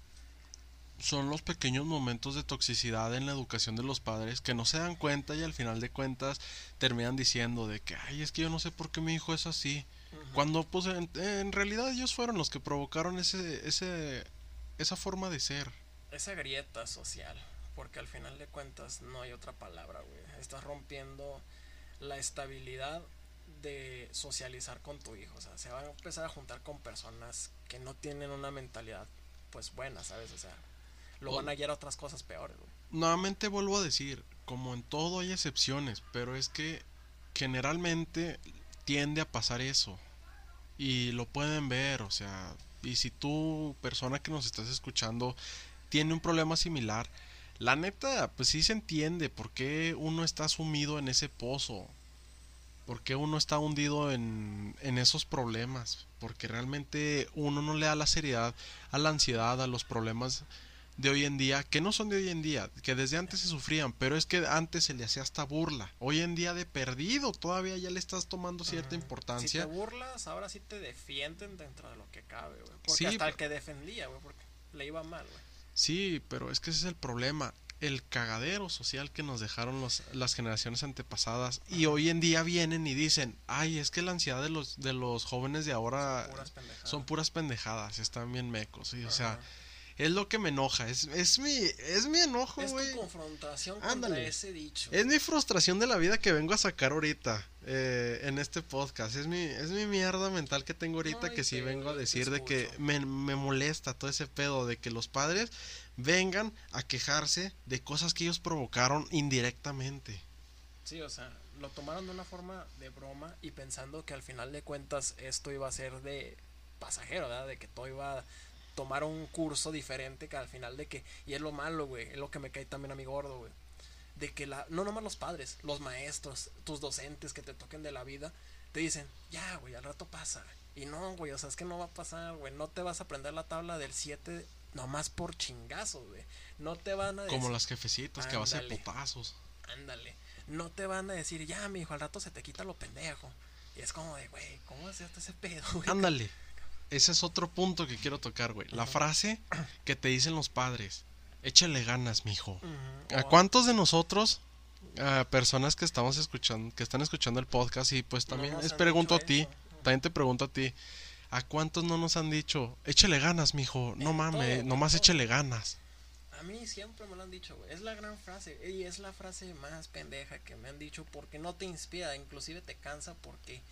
Son los pequeños momentos de toxicidad en la educación de los padres que no se dan cuenta y al final de cuentas terminan diciendo de que, ay, es que yo no sé por qué mi hijo es así. Cuando pues en, en, realidad ellos fueron los que provocaron ese, ese, esa forma de ser. Esa grieta social, porque al final de cuentas no hay otra palabra, güey. Estás rompiendo la estabilidad de socializar con tu hijo. O sea, se va a empezar a juntar con personas que no tienen una mentalidad pues buena, ¿sabes? O sea, lo van a guiar a otras cosas peores, güey. Nuevamente vuelvo a decir, como en todo hay excepciones, pero es que generalmente tiende a pasar eso. Y lo pueden ver, o sea, y si tú, persona que nos estás escuchando, tiene un problema similar, la neta, pues sí se entiende por qué uno está sumido en ese pozo. ¿Por qué uno está hundido en, en esos problemas? Porque realmente uno no le da la seriedad a la ansiedad, a los problemas de hoy en día, que no son de hoy en día, que desde antes se sufrían, pero es que antes se le hacía hasta burla. Hoy en día de perdido, todavía ya le estás tomando cierta importancia. Si te burlas, ahora sí te defienden dentro de lo que cabe, güey. Porque hasta el que defendía, güey, porque le iba mal, güey. Sí, pero es que ese es el problema. El cagadero social que nos dejaron los, las generaciones antepasadas. Y hoy en día vienen y dicen, ay, es que la ansiedad de los, de los jóvenes de ahora son puras pendejadas, son puras pendejadas están bien mecos. Y, o sea, es lo que me enoja. Es, es mi, es mi enojo, güey. Es tu confrontación contra ese dicho. Es mi frustración de la vida que vengo a sacar ahorita eh, en este podcast. Es mi, es mi mierda mental que tengo ahorita que sí vengo a decir de que me, me molesta todo ese pedo de que los padres vengan a quejarse de cosas que ellos provocaron indirectamente. Sí, o sea, lo tomaron de una forma de broma y pensando que al final de cuentas esto iba a ser de pasajero, ¿verdad? De que todo iba tomar un curso diferente que al final de que, y es lo malo, güey, es lo que me cae también a mi gordo, güey, de que la, no nomás los padres, los maestros, tus docentes que te toquen de la vida, te dicen, ya, güey, al rato pasa. Y no, güey, o sea, es que no va a pasar, güey, no te vas a aprender la tabla del 7 nomás por chingazos, güey. No te van a decir... Como las jefecitas que va a ser putazos. Ándale. No te van a decir, ya, mi hijo, al rato se te quita lo pendejo. Y es como de, güey, ¿cómo haces ese pedo, güey? Ándale ese es otro punto que quiero tocar, güey. La frase que te dicen los padres. Échale ganas, mijo. ¿A cuántos de nosotros, a personas que estamos escuchando, que están escuchando el podcast y pues también es pregunto a ti, también te pregunto a ti, ¿a cuántos no nos han dicho, échale ganas, mijo? No mames, nomás échale ganas. A mí siempre me lo han dicho, güey. Es la gran frase. Y es la frase más pendeja que me han dicho porque no te inspira, inclusive te cansa porque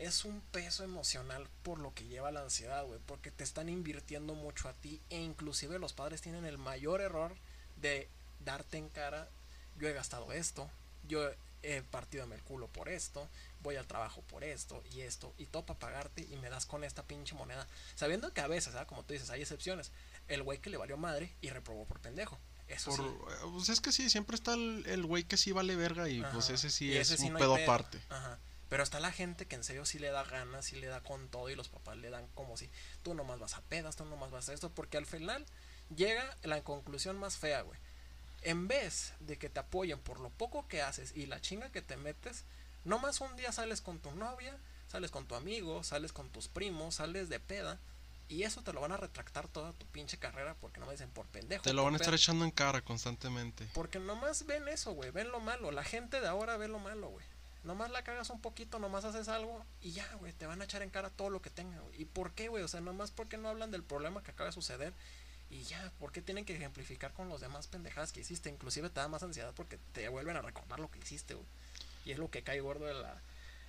es un peso emocional por lo que lleva la ansiedad, güey, porque te están invirtiendo mucho a ti e inclusive los padres tienen el mayor error de darte en cara, yo he gastado esto, yo he partido en el culo por esto, voy al trabajo por esto y esto y todo para pagarte y me das con esta pinche moneda, sabiendo que a veces, ¿sabes? como tú dices, hay excepciones, el güey que le valió madre y reprobó por pendejo. Eso sí. Pues es que sí, siempre está el güey que sí vale verga y pues ese sí es un pedo aparte. Ajá. Pero está la gente que en serio sí le da ganas, sí le da con todo y los papás le dan como si tú nomás vas a pedas, tú nomás vas a esto, porque al final llega la conclusión más fea, güey. En vez de que te apoyen por lo poco que haces y la chinga que te metes, nomás un día sales con tu novia, sales con tu amigo, sales con tus primos, sales de peda. Y eso te lo van a retractar toda tu pinche carrera porque no me dicen por pendejo. Te lo van a estar echando en cara constantemente. Porque nomás ven eso, güey. Ven lo malo. La gente de ahora ve lo malo, güey. Nomás la cagas un poquito, nomás haces algo y ya, güey, te van a echar en cara todo lo que tenga, güey. ¿Y por qué, güey? O sea, nomás porque no hablan del problema que acaba de suceder y ya, ¿por qué tienen que ejemplificar con los demás pendejadas que hiciste? Inclusive te da más ansiedad porque te vuelven a recordar lo que hiciste, güey. Y es lo que cae gordo de la,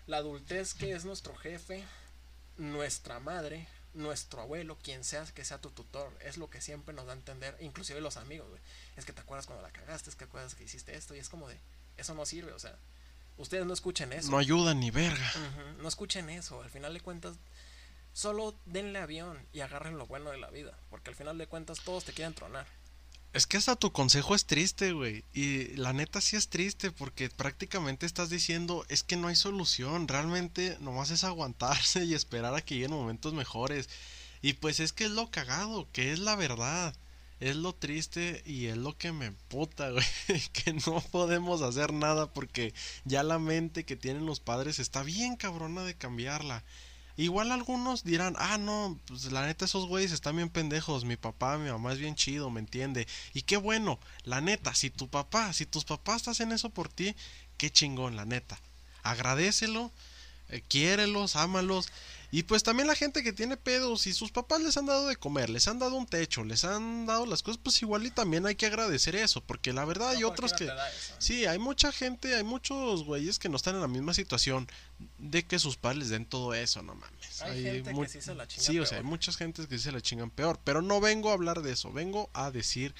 la adultez que es nuestro jefe, nuestra madre, nuestro abuelo, quien sea que sea tu tutor, es lo que siempre nos da a entender, inclusive los amigos, güey. Es que te acuerdas cuando la cagaste, es que acuerdas que hiciste esto y es como de, eso no sirve, o sea, Ustedes no escuchen eso. No ayudan ni verga. No escuchen eso. Al final de cuentas, solo denle avión y agarren lo bueno de la vida. Porque al final de cuentas todos te quieren tronar. Es que hasta tu consejo es triste, güey. Y la neta sí es triste porque prácticamente estás diciendo es que no hay solución. Realmente nomás es aguantarse y esperar a que lleguen momentos mejores. Y pues es que es lo cagado, que es la verdad. Es lo triste y es lo que me puta, güey. *laughs* Que no podemos hacer nada porque ya la mente que tienen los padres está bien cabrona de cambiarla. Igual algunos dirán, ah, no, pues la neta esos güeyes están bien pendejos, mi papá, mi mamá es bien chido, ¿me entiende? Y qué bueno, la neta, si tu papá, si tus papás hacen eso por ti, qué chingón, la neta. Agradecelo, eh, quiérelos, ámalos. Y pues también la gente que tiene pedos y sus papás les han dado de comer, les han dado un techo, les han dado las cosas, pues igual y también hay que agradecer eso, porque la verdad hay otros que... Sí, hay mucha gente, hay muchos güeyes que no están en la misma situación de que sus padres les den todo eso, no mames. Hay, gente que sí se la Sí, o sea, hay muchas gentes que sí se la chingan peor, pero no vengo a hablar de eso, vengo a decir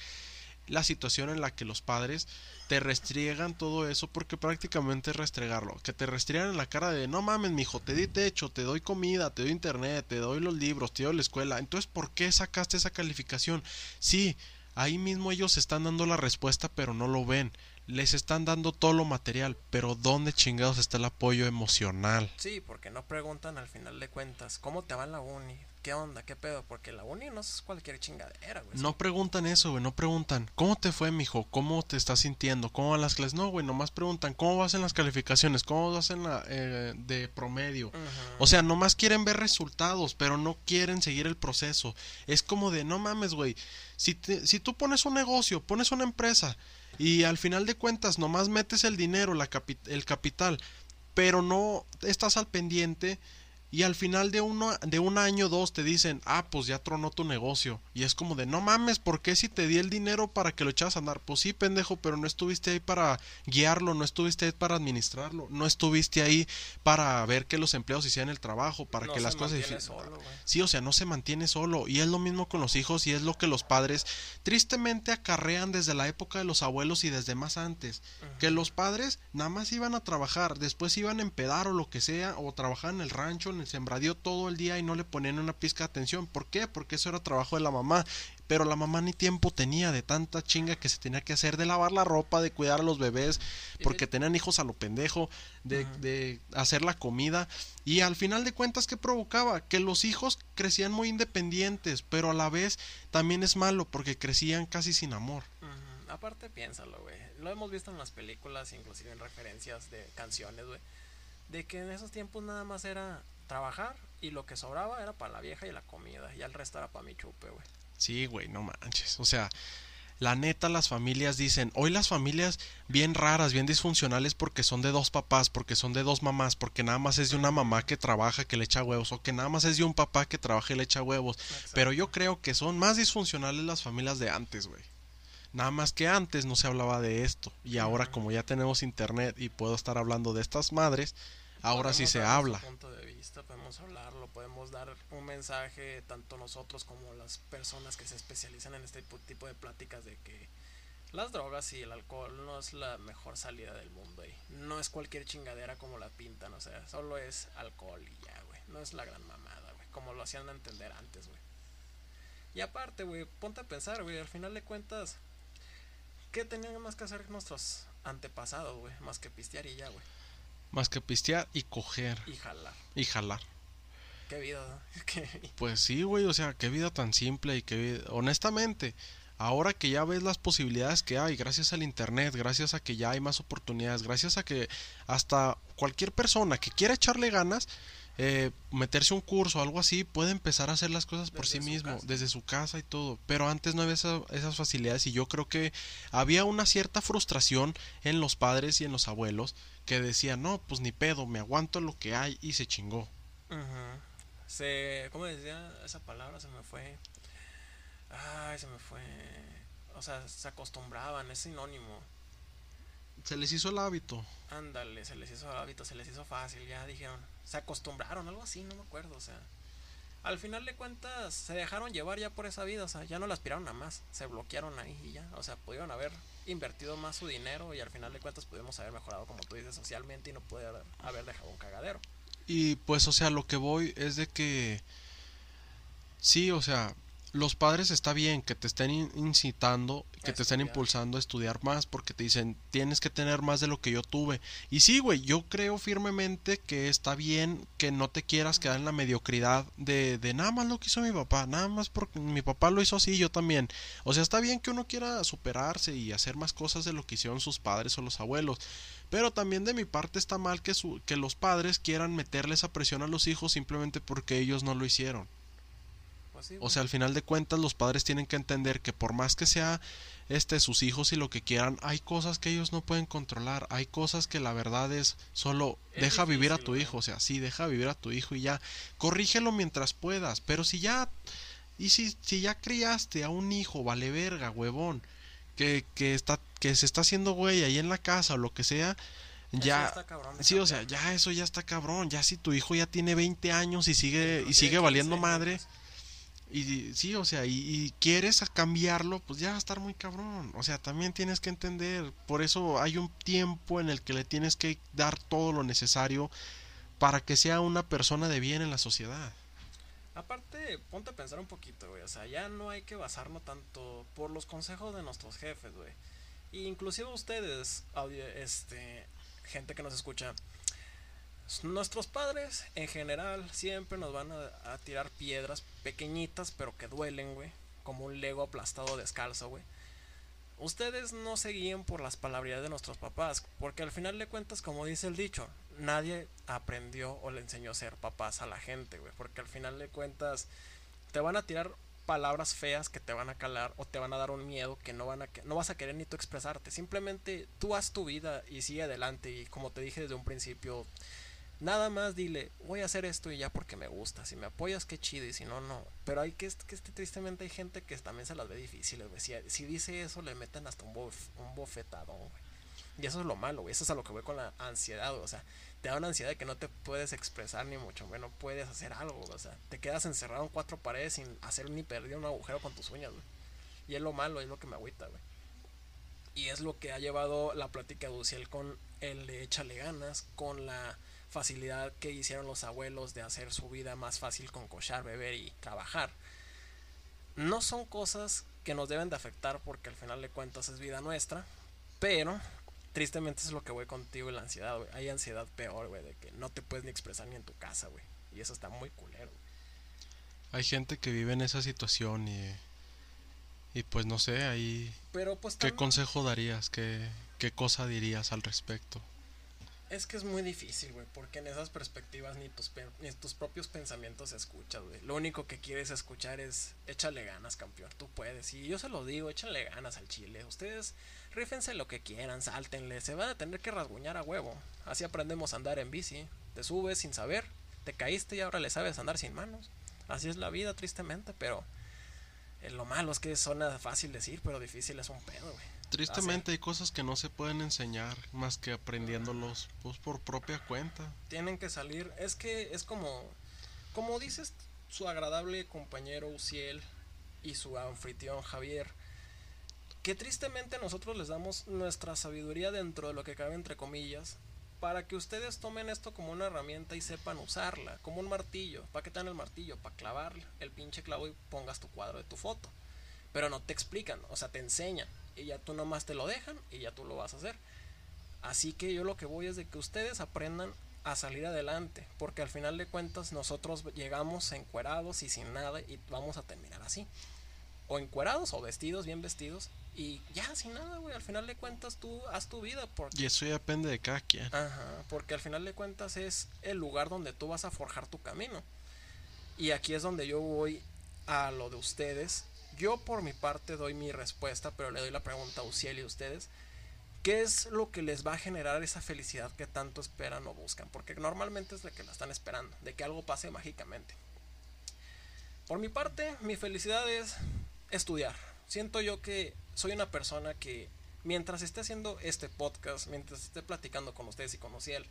la situación en la que los padres te restriegan todo eso porque prácticamente es restregarlo. Que te restriegan en la cara de no mames, mijo, te di techo, te doy comida, te doy internet, te doy los libros, te doy la escuela. Entonces, ¿por qué sacaste esa calificación? Sí, ahí mismo ellos están dando la respuesta, pero no lo ven. Les están dando todo lo material, pero ¿dónde chingados está el apoyo emocional? Sí, porque no preguntan al final de cuentas, ¿cómo te va la uni? ¿Qué onda? ¿Qué pedo? Porque la uni no es cualquier chingadera, güey. No preguntan eso, güey, no preguntan, ¿cómo te fue, mijo? ¿Cómo te estás sintiendo? ¿Cómo van las clases? No, güey, nomás preguntan, ¿cómo vas en las calificaciones? ¿Cómo vas en la eh, de promedio? O sea, nomás quieren ver resultados, pero no quieren seguir el proceso. Es como de, no mames, güey, si, si tú pones un negocio, pones una empresa y al final de cuentas nomás metes el dinero, la el capital, pero no estás al pendiente y al final de, uno, de un año o dos te dicen, ah, pues ya tronó tu negocio. Y es como de, no mames, ¿por qué si te di el dinero para que lo echas a andar? Pues sí, pendejo, pero no estuviste ahí para guiarlo, no estuviste ahí para administrarlo, no estuviste ahí para ver que los empleados hicieran el trabajo, para que las cosas... Solo, sí, o sea, no se mantiene solo. Y es lo mismo con los hijos y es lo que los padres tristemente acarrean desde la época de los abuelos y desde más antes. Que los padres nada más iban a trabajar, después iban a empedar o lo que sea, o trabajar en el rancho, en el sembradío todo el día y no le ponían una pizca de atención. ¿Por qué? Porque eso era trabajo de la mamá. Pero la mamá ni tiempo tenía de tanta chinga que se tenía que hacer de lavar la ropa, de cuidar a los bebés, porque tenían hijos a lo pendejo, de, de hacer la comida. Y al final de cuentas, ¿qué provocaba? Que los hijos crecían muy independientes, pero a la vez también es malo porque crecían casi sin amor. Aparte, piénsalo, güey. Lo hemos visto en las películas, inclusive en referencias de canciones, güey. De que en esos tiempos nada más era trabajar y lo que sobraba era para la vieja y la comida. Y el resto era para mi chupe, güey. Sí, güey, no manches. O sea, la neta las familias dicen, hoy las familias bien raras, bien disfuncionales porque son de dos papás, porque son de dos mamás, porque nada más es de una mamá que trabaja, que le echa huevos, o que nada más es de un papá que trabaja y le echa huevos. Pero yo creo que son más disfuncionales las familias de antes, güey. Nada más que antes no se hablaba de esto. Y ahora como ya tenemos internet y puedo estar hablando de estas madres, ahora sí se habla. Punto de vista, podemos hablarlo, podemos dar un mensaje tanto nosotros como las personas que se especializan en este tipo de pláticas de que las drogas y el alcohol no es la mejor salida del mundo y no es cualquier chingadera como la pintan, o sea, solo es alcohol y ya, güey, no es la gran mamada, güey, como lo hacían entender antes, güey. Y aparte, güey, ponte a pensar, güey, al final de cuentas, ¿qué tenían más que hacer nuestros antepasados, güey? Más que pistear y ya, güey. Más que pistear y coger. Y jalar. Y jalar. *laughs* Qué vida. pues sí, güey, o sea, qué vida tan simple y qué vida... Honestamente, ahora que ya ves las posibilidades que hay, gracias al Internet, gracias a que ya hay más oportunidades, gracias a que hasta cualquier persona que quiera echarle ganas, eh, meterse un curso o algo así, puede empezar a hacer las cosas por sí mismo, desde su casa y todo. Pero antes no había esas facilidades y yo creo que había una cierta frustración en los padres y en los abuelos que decía, no, pues ni pedo, me aguanto lo que hay y se chingó. Se, ¿cómo decía esa palabra? Se me fue. Ay, se me fue. O sea, se acostumbraban, es sinónimo. Se les hizo el hábito. Ándale, se les hizo el hábito, se les hizo fácil, ya dijeron. Se acostumbraron, algo así, no me acuerdo, o sea. Al final de cuentas, se dejaron llevar ya por esa vida, o sea, ya no la aspiraron a más, se bloquearon ahí y ya, o sea, pudieron haber invertido más su dinero y al final de cuentas pudimos haber mejorado, como tú dices, socialmente y no puede haber, dejado un cagadero. Y pues, o sea, lo que voy es de que sí, o sea, los padres está bien que te estén incitando, que te estén impulsando a estudiar más porque te dicen, tienes que tener más de lo que yo tuve. Y sí, güey, yo creo firmemente que está bien que no te quieras quedar en la mediocridad de, de nada más lo que hizo mi papá, nada más porque mi papá lo hizo así, yo también. O sea, está bien que uno quiera superarse y hacer más cosas de lo que hicieron sus padres o los abuelos. Pero también de mi parte está mal que, su, que los padres quieran meterle esa presión a los hijos simplemente porque ellos no lo hicieron o sea, al final de cuentas los padres tienen que entender que por más que sea este sus hijos y lo que quieran, hay cosas que ellos no pueden controlar, hay cosas que la verdad es solo deja vivir a tu hijo, o sea, sí, deja vivir a tu hijo y ya, corrígelo mientras puedas, pero si ya y si, si ya criaste a un hijo, vale verga, huevón, que, que está que se está haciendo güey ahí en la casa o lo que sea, ya sí, o sea, ya eso ya está cabrón, ya si tu hijo ya tiene 20 años y sigue y sigue valiendo madre, y sí, o sea, y, quieres cambiarlo, pues ya va a estar muy cabrón. O sea, también tienes que entender, por eso hay un tiempo en el que le tienes que dar todo lo necesario para que sea una persona de bien en la sociedad. Aparte, ponte a pensar un poquito, güey. O sea, ya no hay que basarnos tanto por los consejos de nuestros jefes, güey. Inclusive ustedes, este, gente que nos escucha, Nuestros padres en general siempre nos van a, tirar piedras pequeñitas pero que duelen, güey. Como un lego aplastado descalzo, güey. Ustedes no se guíen por las palabras de nuestros papás, porque al final de cuentas, como dice el dicho, nadie aprendió o le enseñó a ser papás a la gente, güey. Porque al final de cuentas, te van a tirar palabras feas que te van a calar o te van a dar un miedo que no van a no vas a querer ni tú expresarte. Simplemente tú haz tu vida y sigue adelante y como te dije desde un principio, Nada más dile, voy a hacer esto y ya porque me gusta. Si me apoyas, qué chido. Y si no, no. Pero hay que, que este, tristemente hay gente que también se las ve difíciles, güey. Si, dice eso, le meten hasta un, bof, un bofetadón, güey. Y eso es lo malo, güey. Eso es a lo que voy con la ansiedad, O sea, te da una ansiedad de que no te puedes expresar ni mucho menos puedes hacer algo, O sea, te quedas encerrado en cuatro paredes sin hacer ni perder un agujero con tus uñas, güey. Y es lo malo, es lo que me agüita, güey. Y es lo que ha llevado la plática de con el de échale ganas, con la facilidad que hicieron los abuelos de hacer su vida más fácil con cochar, beber y trabajar. No son cosas que nos deben de afectar porque al final de cuentas es vida nuestra, pero tristemente es lo que voy contigo y la ansiedad, güey. Hay ansiedad peor, güey, de que no te puedes ni expresar ni en tu casa, güey. Y eso está muy culero. Hay gente que vive en esa situación y y pues no sé, ahí Pero pues ¿qué consejo darías? ¿Qué qué cosa dirías al respecto? Es que es muy difícil, güey, porque en esas perspectivas ni tus, ni tus propios pensamientos se escuchan, güey. Lo único que quieres escuchar es échale ganas, campeón, tú puedes. Y yo se lo digo, échale ganas al chile. Ustedes rífense lo que quieran, sáltenle, se van a tener que rasguñar a huevo. Así aprendemos a andar en bici. Te subes sin saber, te caíste y ahora le sabes andar sin manos. Así es la vida, tristemente, pero eh, lo malo es que suena fácil decir, pero difícil es un pedo, güey. Tristemente hay cosas que no se pueden enseñar más que aprendiéndolos pues por propia cuenta. Tienen que salir, es que es como como dices su agradable compañero Uciel y su anfitrión Javier, que tristemente nosotros les damos nuestra sabiduría dentro de lo que cabe entre comillas, para que ustedes tomen esto como una herramienta y sepan usarla, como un martillo. ¿Para qué te dan el martillo? Para clavar el pinche clavo y pongas tu cuadro de tu foto. Pero no te explican, o sea, te enseñan y ya tú nomás te lo dejan y ya tú lo vas a hacer. Así que yo lo que voy es de que ustedes aprendan a salir adelante, porque al final de cuentas nosotros llegamos encuerados y sin nada y vamos a terminar así. O encuerados o vestidos, bien vestidos, y ya sin nada, güey, al final de cuentas tú haz tu vida. Porque... Y eso ya depende de cada quien. Ajá, porque al final de cuentas es el lugar donde tú vas a forjar tu camino. Y aquí es donde yo voy a lo de ustedes yo por mi parte doy mi respuesta, pero le doy la pregunta a Uciel y a ustedes. ¿Qué es lo que les va a generar esa felicidad que tanto esperan o buscan? Porque normalmente es la que la están esperando, de que algo pase mágicamente. Por mi parte, mi felicidad es estudiar. Siento yo que soy una persona que mientras esté haciendo este podcast, mientras esté platicando con ustedes y con Uciel,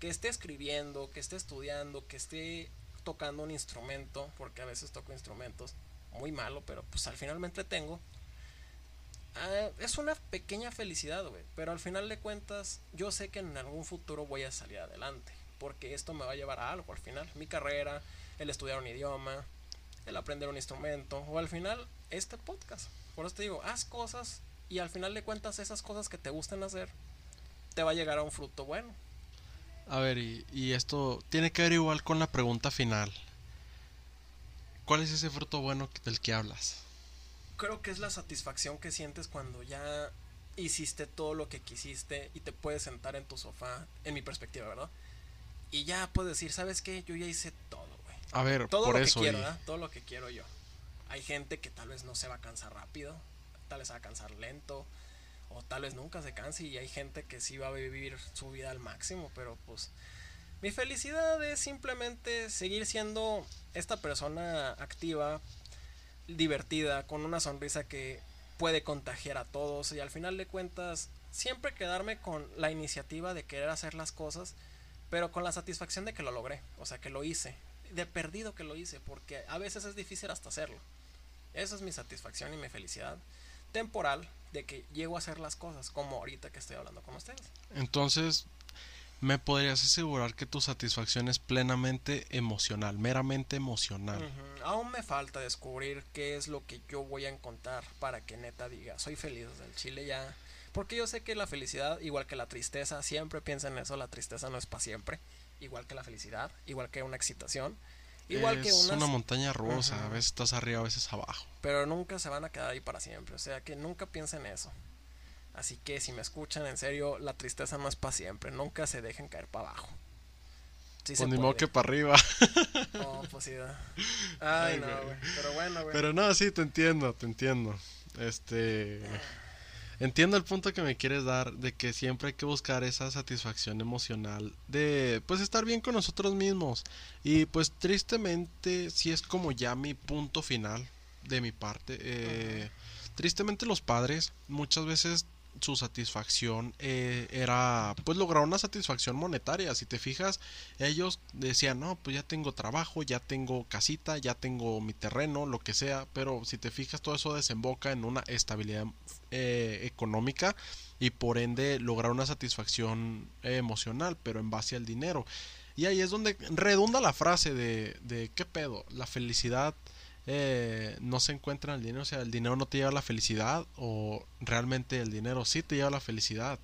que esté escribiendo, que esté estudiando, que esté tocando un instrumento, porque a veces toco instrumentos, muy malo, pero pues al final me entretengo. Ah, es una pequeña felicidad, güey. Pero al final de cuentas, yo sé que en algún futuro voy a salir adelante. Porque esto me va a llevar a algo al final. Mi carrera, el estudiar un idioma, el aprender un instrumento o al final este podcast. Por eso te digo, haz cosas y al final de cuentas esas cosas que te gustan hacer te va a llegar a un fruto bueno. A ver, y, y esto tiene que ver igual con la pregunta final. ¿Cuál es ese fruto bueno del que hablas? Creo que es la satisfacción que sientes cuando ya hiciste todo lo que quisiste y te puedes sentar en tu sofá, en mi perspectiva, ¿verdad? Y ya puedes decir, ¿sabes qué? Yo ya hice todo, güey. A ver, Todo por lo eso. que quiero, y- ¿verdad? Todo lo que quiero yo. Hay gente que tal vez no se va a cansar rápido, tal vez se va a cansar lento, o tal vez nunca se canse y hay gente que sí va a vivir su vida al máximo, pero pues mi felicidad es simplemente seguir siendo esta persona activa, divertida, con una sonrisa que puede contagiar a todos y al final de cuentas siempre quedarme con la iniciativa de querer hacer las cosas, pero con la satisfacción de que lo logré, o sea, que lo hice, de perdido que lo hice, porque a veces es difícil hasta hacerlo. Esa es mi satisfacción y mi felicidad temporal de que llego a hacer las cosas, como ahorita que estoy hablando con ustedes. Entonces, ¿me podrías asegurar que tu satisfacción es plenamente emocional, meramente emocional? Aún me falta descubrir qué es lo que yo voy a encontrar para que neta diga, soy feliz del Chile ya. Porque yo sé que la felicidad, igual que la tristeza, siempre piensa en eso, la tristeza no es para siempre. Igual que la felicidad, igual que una excitación, igual que es unas... una montaña rusa, a Ujú. veces estás arriba, a veces abajo. pero nunca se van a quedar ahí para siempre. O sea que nunca piensen eso. Así que si me escuchan en serio, la tristeza no es para siempre. Nunca se dejen caer para abajo. Sí Pues ni modo que para arriba. *laughs* No, pues sí. da. Ay, Ay, no, güey. güey. Pero bueno, güey. Pero no, sí, te entiendo, te entiendo. Este. Entiendo el punto que me quieres dar de que siempre hay que buscar esa satisfacción emocional de pues estar bien con nosotros mismos. Y pues tristemente sí es como ya mi punto final de mi parte. Eh, Tristemente los padres muchas veces su satisfacción eh, era pues lograr una satisfacción monetaria. Si te fijas, ellos decían, no, pues ya tengo trabajo, ya tengo casita, ya tengo mi terreno, lo que sea. Pero si te fijas, todo eso desemboca en una estabilidad eh, económica y por ende lograr una satisfacción eh, emocional, pero en base al dinero. Y ahí es donde redunda la frase de, de ¿qué pedo? La felicidad eh, no se encuentra en el dinero, o sea, el dinero no te lleva a la felicidad o realmente el dinero sí te lleva a la felicidad.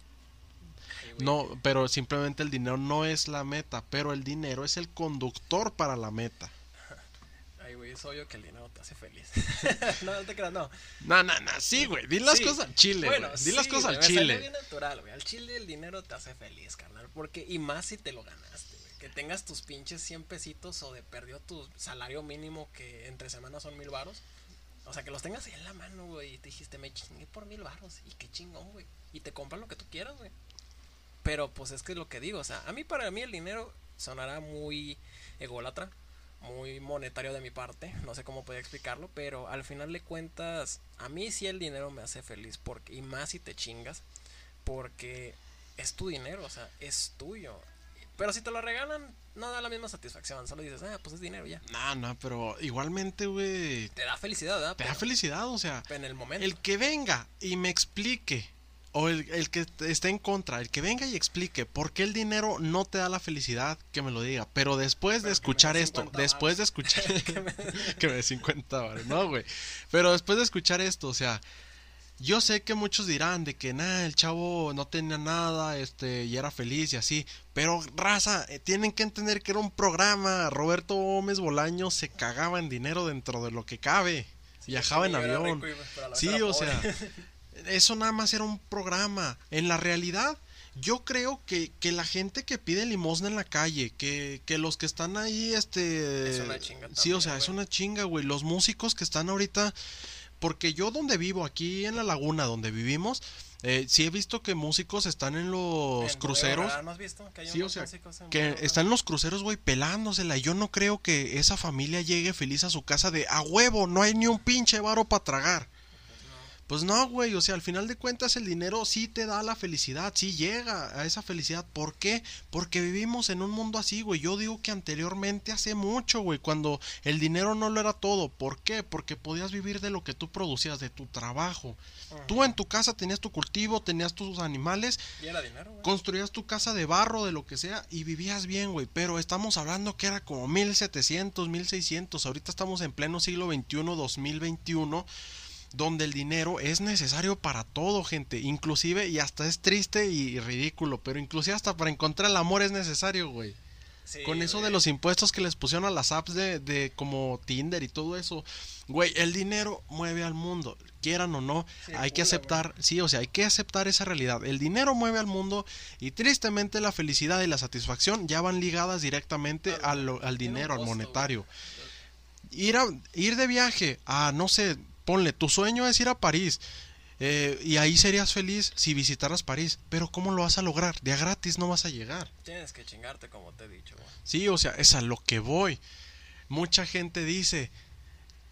No, pero simplemente el dinero no es la meta, pero el dinero es el conductor para la meta. *laughs* Ay, güey, es obvio que el dinero te hace feliz. *laughs* no, no te creas, no. No, no, no, sí, güey, di las Sí. cosas al chile, Bueno, di las cosas al chile. bien natural, güey. Al chile el dinero te hace feliz, carnal. Porque, y más si te lo ganaste. Que tengas tus pinches 100 pesitos o de perdió tu salario mínimo que entre semanas son mil varos. O sea, que los tengas en la mano, güey. Y te dijiste, me chingué por mil varos. Y qué chingón, güey. Y te compran lo que tú quieras, güey. Pero pues es que es lo que digo. O sea, a mí para mí el dinero sonará muy ególatra. Muy monetario de mi parte. No sé cómo podía explicarlo. Pero al final de cuentas, a mí sí el dinero me hace feliz. Porque, y más si te chingas. Porque es tu dinero, o sea, es tuyo. Pero si te lo regalan, no da la misma satisfacción. Solo dices, ah, pues es dinero ya. No, no, pero igualmente, güey, Te da felicidad, ¿verdad? te da felicidad, o sea, En el momento. el que venga y me explique, o el, el que esté en contra, el que venga y explique por qué el dinero no te da la felicidad, que me lo diga. Pero después de Pero escuchar esto, 50 después de escuchar... *laughs* que me dé *laughs* 50 varos, no, güey. Pero después de escuchar esto, o sea, yo sé que muchos dirán de que nada, el chavo no tenía nada, este, y era feliz y así. Pero, raza, eh, tienen que entender que era un programa. Roberto Gómez Bolaño se cagaba en dinero dentro de lo que cabe. Viajaba en avión. Sí, o pobre. sea, eso nada más era un programa. En la realidad, yo creo que, que la gente que pide limosna en la calle, que, que los que están ahí, este... Es una chinga Sí, o sea, es una chinga, güey. Los músicos que están ahorita... Porque yo donde vivo, aquí en la laguna donde vivimos, eh, sí he visto que músicos están en los En cruceros. Bodega Aurrera, ¿No has visto? Que hay Sí, o sea, que Bodega están en los cruceros, güey, pelándosela. Yo no creo que esa familia llegue feliz a su casa de a huevo, no hay ni un pinche varo para tragar. Pues no. Güey, o sea, al final de cuentas el dinero sí te da la felicidad, sí llega a esa felicidad. ¿Por qué? Porque vivimos en un mundo así, güey. Yo digo que anteriormente hace mucho, güey, cuando el dinero no lo era todo. ¿Por qué? Porque podías vivir de lo que tú producías, de tu trabajo. Tú en tu casa tenías tu cultivo, tenías tus animales, Y era dinero, güey. construías tu casa de barro, de lo que sea, y vivías bien, güey. Pero estamos hablando que era como 1700, 1600. Ahorita estamos en pleno siglo XXI, 2021 donde el dinero es necesario para todo, gente. Inclusive, y hasta es triste y ridículo, pero inclusive hasta para encontrar el amor es necesario, güey. Sí, Con eso de los impuestos que les pusieron a las apps de, de como Tinder y todo eso, güey, el dinero mueve al mundo, quieran o no, Sí, hay que aceptar, sí, o sea, hay que aceptar esa realidad. El dinero mueve al mundo y tristemente la felicidad y la satisfacción ya van ligadas directamente Al- al, dinero, al monetario. Ir, a, ir de viaje a, no sé, ponle, tu sueño es ir a París. eh, y ahí serías feliz si visitaras París. Pero ¿cómo lo vas a lograr? De a gratis no vas a llegar. Tienes que chingarte, como te he dicho, güey. Sí, o sea, es a lo que voy. Mucha gente dice,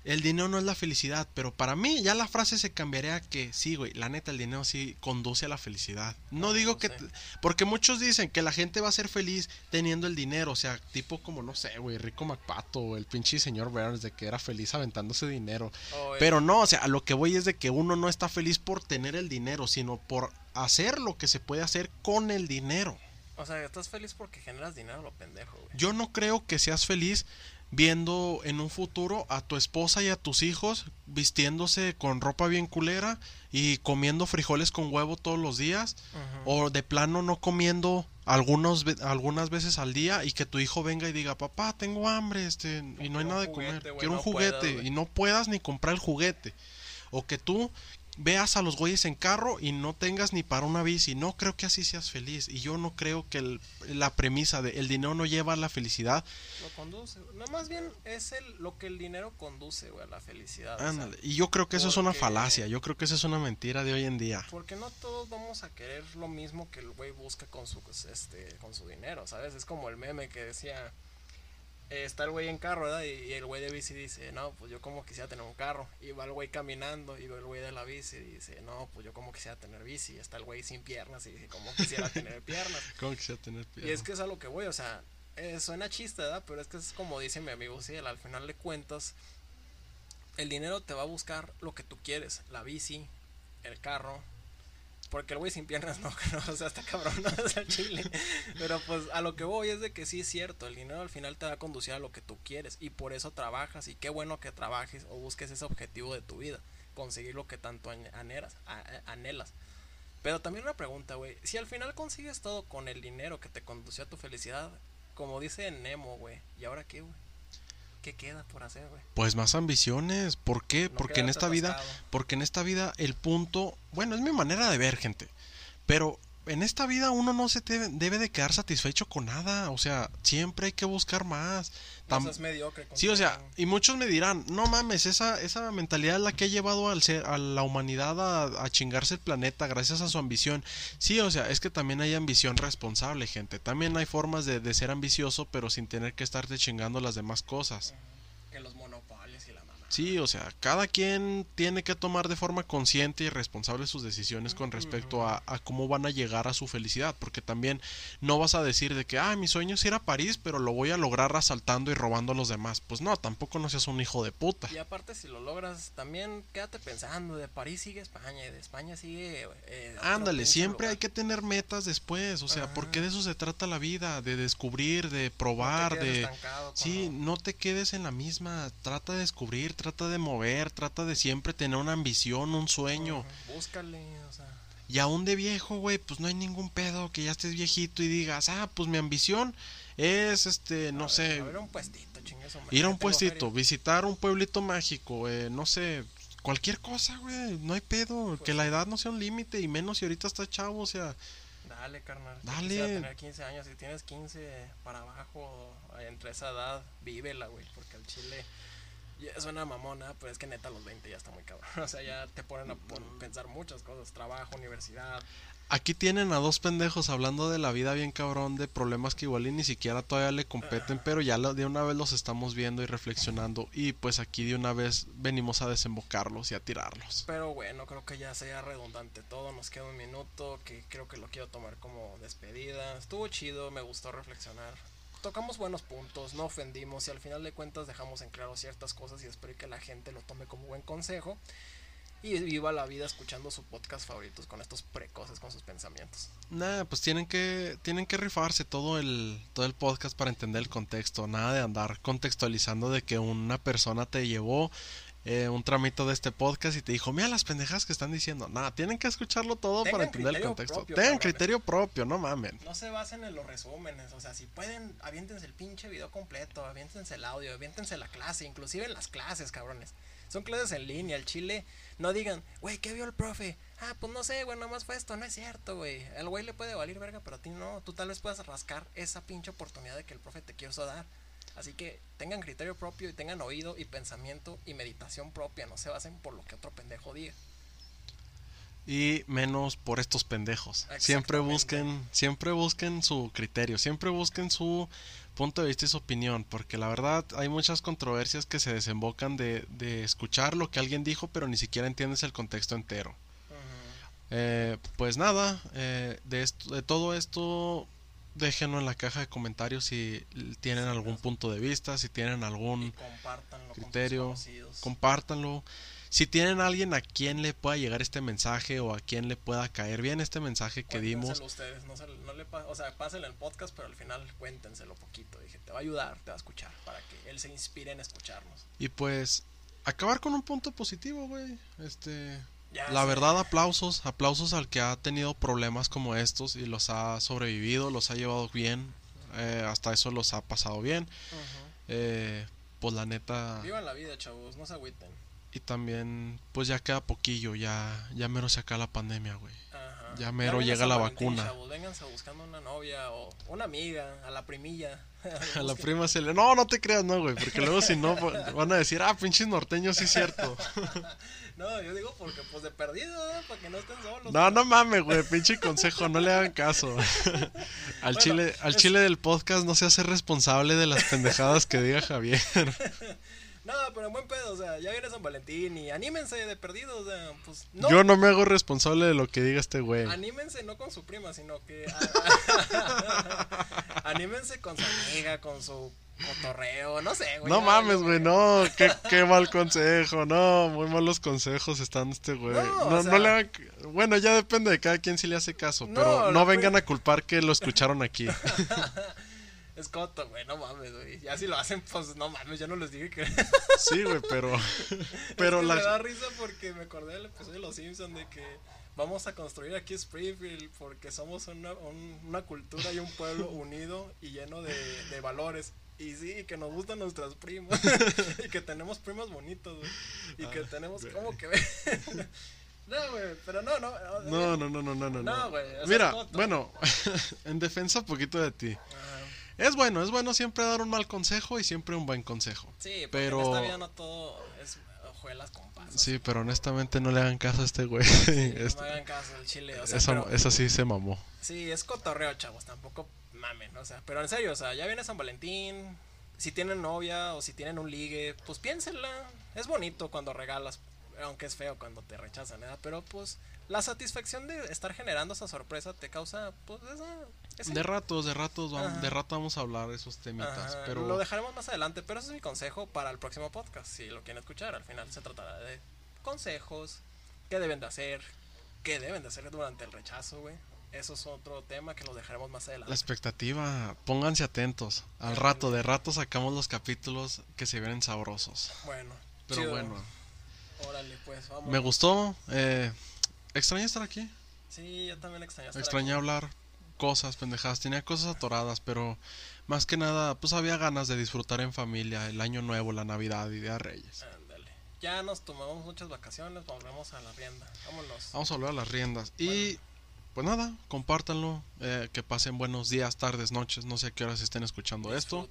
el dinero no es la felicidad, pero para mí ya la frase se cambiaría a que sí, güey, la neta el dinero sí conduce a la felicidad. No No, digo no que... sé. Porque muchos dicen que la gente va a ser feliz teniendo el dinero, o sea, tipo como, no sé, güey, Rico MacPato o el pinche señor Burns de que era feliz aventándose dinero. O el- Pero no, o sea, a lo que voy es de que uno no está feliz por tener el dinero, sino por hacer lo que se puede hacer con el dinero. O sea, estás feliz porque generas dinero, lo pendejo, güey. Yo no creo que seas feliz viendo en un futuro a tu esposa y a tus hijos vistiéndose con ropa bien culera y comiendo frijoles con huevo todos los días o de plano no comiendo algunos algunas veces al día y que tu hijo venga y diga, "Papá, tengo hambre, este y no hay nada de comer, juguete, quiero un no juguete" y no puedas ni comprar el juguete. O que tú veas a los güeyes en carro y no tengas ni para una bici. No creo que así seas feliz. Y yo no creo que el- la premisa de el dinero no lleva a la felicidad. Lo conduce. No, más bien es el, lo que el dinero conduce, güey, a la felicidad. o sea, Ándale. Y yo creo que eso es una falacia. Yo creo que eso es una mentira de hoy en día. Porque no todos vamos a querer lo mismo que el güey busca con su este con su dinero, ¿sabes? Es como el meme que decía eh, está el güey en carro, ¿verdad? Y, y el güey de bici dice, "No, pues yo como quisiera tener un carro." Y va el güey caminando y va el güey de la bici y dice, "No, pues yo como quisiera tener bici." Y está el güey sin piernas y dice, "Como quisiera *laughs* tener piernas." ¿Cómo quisiera tener Y es que es a lo que voy, o sea, eh, suena chiste, ¿verdad? Pero es que es como dice mi amigo Ciel, al final de cuentas, el dinero te va a buscar lo que tú quieres, la bici, el carro, porque el güey sin piernas no, *laughs* no, o sea, está cabrón, no *laughs* es el chile. Pero pues a lo que voy es de que sí es cierto, el dinero al final te va a conducir a lo que tú quieres y por eso trabajas y qué bueno que trabajes o busques ese objetivo de tu vida, conseguir lo que tanto añ- aneras, a- a- anhelas. Pero también una pregunta, güey. Si al final consigues todo con el dinero que te condució a tu felicidad, como dice Nemo, güey, ¿y ahora qué, güey? ¿Qué queda por hacer, güey? Pues más ambiciones. ¿Por qué? No porque en esta vida, porque en esta vida el punto, bueno, es mi manera de ver, gente. Pero en esta vida uno no se debe, debe de quedar satisfecho con nada. O sea, siempre hay que buscar más. No Tam- seas mediocre. Sí, o sea, y muchos me dirán, no mames, esa, esa mentalidad es la que ha llevado al ser, a la humanidad a, a chingarse el planeta gracias a su ambición. Sí, o sea, es que también hay ambición responsable, gente. También hay formas de, de ser ambicioso, pero sin tener que estarte chingando las demás cosas monopolios y la mamá. Sí, o sea, cada quien tiene que tomar de forma consciente y responsable sus decisiones con respecto a, a cómo van a llegar a su felicidad, porque también no vas a decir de que, ah, mi sueño es ir a París, pero lo voy a lograr asaltando y robando a los demás. Pues no, tampoco no seas un hijo de puta. Y aparte, si lo logras, también quédate pensando, de París sigue España y de España sigue... eh, Ándale, siempre lugar. hay que tener metas después, o sea, Ajá. porque de eso se trata la vida, de descubrir, de No probar, quedes de... Sí, no te quedes en la misma, trata de descubrir, trata de mover, trata de siempre tener una ambición, un sueño. Búscale, o sea... Y aún de viejo, güey, pues no hay ningún pedo que ya estés viejito y digas, ah, pues mi ambición es, este, no a sé, ver, a ver un puestito, madre, ir a un puestito, visitar un pueblito mágico, eh, no sé, cualquier cosa, güey, no hay pedo, que Pues la edad no sea un límite y menos si ahorita está chavo, o sea, Dale, carnal. Dale. quisiera tener 15 años. Si tienes 15 para abajo, entre esa edad, vívela, güey. Porque el chile suena mamona, pero es que neta, los 20 ya está muy cabrón. *laughs* O sea, ya te ponen a pon- pensar muchas cosas: trabajo, universidad. Aquí tienen a dos pendejos hablando de la vida bien cabrón, de problemas que igual y ni siquiera todavía le competen, pero ya de una vez los estamos viendo y reflexionando. Y pues aquí de una vez venimos a desembocarlos y a tirarlos. Pero bueno, creo que ya sea redundante todo. Nos queda un minuto que creo que lo quiero tomar como despedida. Estuvo chido, me gustó reflexionar. Tocamos buenos puntos, no ofendimos y al final de cuentas dejamos en claro ciertas cosas y espero que la gente lo tome como buen consejo. Y viva la vida escuchando su podcast favoritos con estos precoces con sus pensamientos. Nada, pues tienen que, tienen que rifarse todo el, todo el podcast para entender el contexto. Nada de andar contextualizando de que una persona te llevó eh, un tramito de este podcast y te dijo, mira las pendejas que están diciendo. Nada, tienen que escucharlo todo Tengan para entender el contexto. propio, Tengan cabrones. criterio propio, no mamen. No se basen en los resúmenes, o sea, si pueden, aviéntense el pinche video completo, aviéntense el audio, aviéntense la clase, inclusive en las clases, cabrones. Son clases en línea, el chile, no digan, güey, ¿qué vio el profe? Ah, pues no sé, güey, nomás fue esto, no es cierto, güey. El güey le puede valer verga, pero a ti no, tú tal vez puedas rascar esa pinche oportunidad de que el profe te quiso dar. Así que tengan criterio propio y tengan oído y pensamiento y meditación propia, no se basen por lo que otro pendejo diga. Y menos por estos pendejos. Siempre busquen, siempre busquen su criterio, siempre busquen su punto de vista y su opinión, porque la verdad hay muchas controversias que se desembocan de, de escuchar lo que alguien dijo, pero ni siquiera entiendes el contexto entero. Eh, pues nada, eh, de, esto, de todo esto, déjenlo en la caja de comentarios si tienen algún punto de vista, si tienen algún criterio, compártanlo. Si tienen a alguien a quien le pueda llegar este mensaje o a quien le pueda caer bien este mensaje que dimos, ustedes, no, se, no le o sea, pásenle el podcast, pero al final cuéntenselo poquito. Dije, te va a ayudar, te va a escuchar, para que él se inspire en escucharnos. y pues acabar con un punto positivo, güey. Este, Ya la sé. verdad, aplausos, aplausos al que ha tenido problemas como estos y los ha sobrevivido, los ha llevado bien, eh, hasta eso los ha pasado bien. Ujú. Eh, pues la neta, Vivan la vida, chavos, no se agüiten. Y también, pues ya queda poquillo, ya, ya mero se acaba la pandemia, güey. Ajá. Ya mero llega la vacuna. Chavos, vénganse buscando una novia o una amiga, a la primilla. *laughs* A la prima se le... No, no te creas, no, güey, porque luego si no va- *laughs* van a decir, ah, pinches norteños, sí es cierto. *laughs* No, yo digo porque, pues de perdido, ¿no? para que no estén solos. No, no mames, güey, pinche consejo, no le hagan caso. Al Bueno, chile, al es- chile del podcast no se hace responsable de las pendejadas que diga Javier. No, pero en buen pedo, o sea, ya viene San Valentín y anímense de perdido, o sea, pues no. Yo no me hago responsable de lo que diga este güey. Anímense no con su prima, sino que. *laughs* anímense con su amiga, con su cotorreo, no sé, güey. No mames, güey, no, qué, qué mal consejo, no, muy malos consejos están este güey. No, No, o no, le hagan, bueno, ya depende de cada quien si le hace caso, No, pero no vengan a culpar que lo escucharon aquí. *laughs* Es coto, güey, no mames, güey. Ya si lo hacen, pues no mames, yo no les dije que. Sí, güey, pero, *laughs* *laughs* pero es que la, Me da risa porque me acordé del episodio de Los Simpsons de que vamos a construir aquí Springfield porque somos una, un- una cultura y un pueblo *laughs* unido y lleno de, de valores. Y sí, que nos gustan nuestras primas. y que tenemos primos bonitos, güey. Y que Ah, tenemos güey. como que... no, güey, pero no, no. No, no, no, no, no, no. Güey, Mira, bueno, en defensa poquito de ti. Ajá. Es bueno, es bueno siempre dar un mal consejo y siempre un buen consejo. Sí, Pero- en esta vida no todo es hojuelas con pasas. Sí, pero honestamente no le hagan caso a este güey. Sí, no *laughs* Este- me hagan caso el chile. O sea, eso, pero- eso sí se mamó. Sí, es cotorreo, chavos, tampoco mamen, o sea, pero en serio, o sea, ya viene San Valentín, si tienen novia o si tienen un ligue, pues piénsenla, es bonito cuando regalas, aunque es feo cuando te rechazan, ¿verdad? Pero pues la satisfacción de estar generando esa sorpresa te causa, pues, esa... De ratos, de ratos, vamos, Ajá. de rato vamos a hablar de esos temitas. Ajá, pero Lo dejaremos más adelante, pero ese es mi consejo para el próximo podcast, si lo quieren escuchar, al final se tratará de consejos, qué deben de hacer, qué deben de hacer durante el rechazo, güey. Eso es otro tema que lo dejaremos más adelante. la expectativa, pónganse atentos. Al rato, de rato sacamos los capítulos que se vienen sabrosos. Bueno, Pero chido. bueno, Órale, pues vamos. me gustó. Eh, extrañé estar aquí. Sí, yo también extrañé. estar Extrañé aquí. hablar cosas, pendejadas. Tenía cosas atoradas, pero más que nada, pues había ganas de disfrutar en familia el año nuevo, la Navidad y Día de Reyes. Ándale. Ya nos tomamos muchas vacaciones, volvemos a la rienda. Vámonos. Vamos a volver a las riendas. Y pues nada, compártanlo. eh, que pasen buenos días, tardes, noches. No sé a qué horas estén escuchando esto.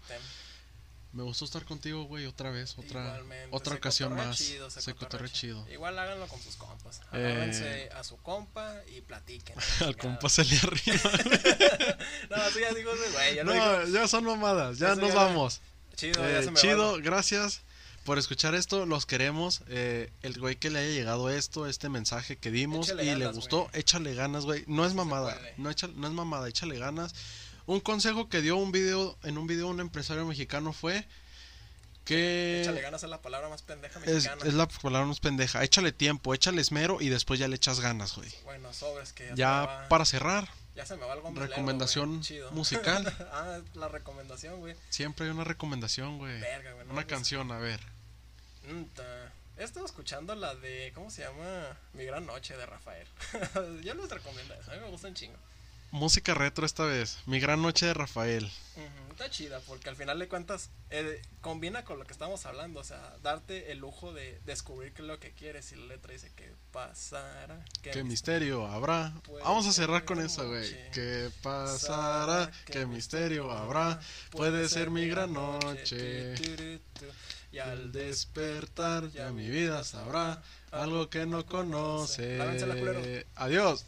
Me gustó estar contigo, güey, otra vez, otra, Igualmente, otra ocasión más. chido, se cotorrea chido. Igual háganlo con sus compas. Eh. Agárrense a su compa y platiquen. *laughs* Al compa se le arriba. *laughs* No, eso ya digo, güey, ya lo no, ya son mamadas, ya Eso nos ya- vamos. Chido, Eh, ya se me chido, va. gracias por escuchar esto, los queremos. Eh, el güey que le haya llegado esto, este mensaje que dimos Échale y le gustó, échale ganas, güey. No es mamada, no, echa- no es mamada, échale ganas. Un consejo que dio un video, en un video un empresario mexicano fue que Échale ganas a la palabra más pendeja es, mexicana. es la palabra más pendeja. Échale tiempo, échale esmero y después ya le echas ganas, güey. Bueno, sobres que ya, va- para cerrar, ya se me va algo recomendación güey. Musical. *laughs* ah, la recomendación, güey. siempre hay una recomendación, güey. Verga, güey. no Una canción, a ver. He estado escuchando la de, ¿cómo se llama? Mi gran noche de Rafael. *laughs* Yo les recomiendo eso, a mí me gusta un chingo. Música retro esta vez. Mi gran noche de Rafael. Ujú, Está chida porque al final de cuentas eh, combina con lo que estamos hablando, o sea, darte el lujo de descubrir qué es lo que quieres y la letra dice que pasará. ¿Qué misterio habrá? Vamos a cerrar con esa, güey. noche. ¿Qué pasará? ¿Qué misterio habrá? Puede ser mi gran noche. Tu. Y Al despertar ya mi vida sabrá algo que no conoce. Adiós.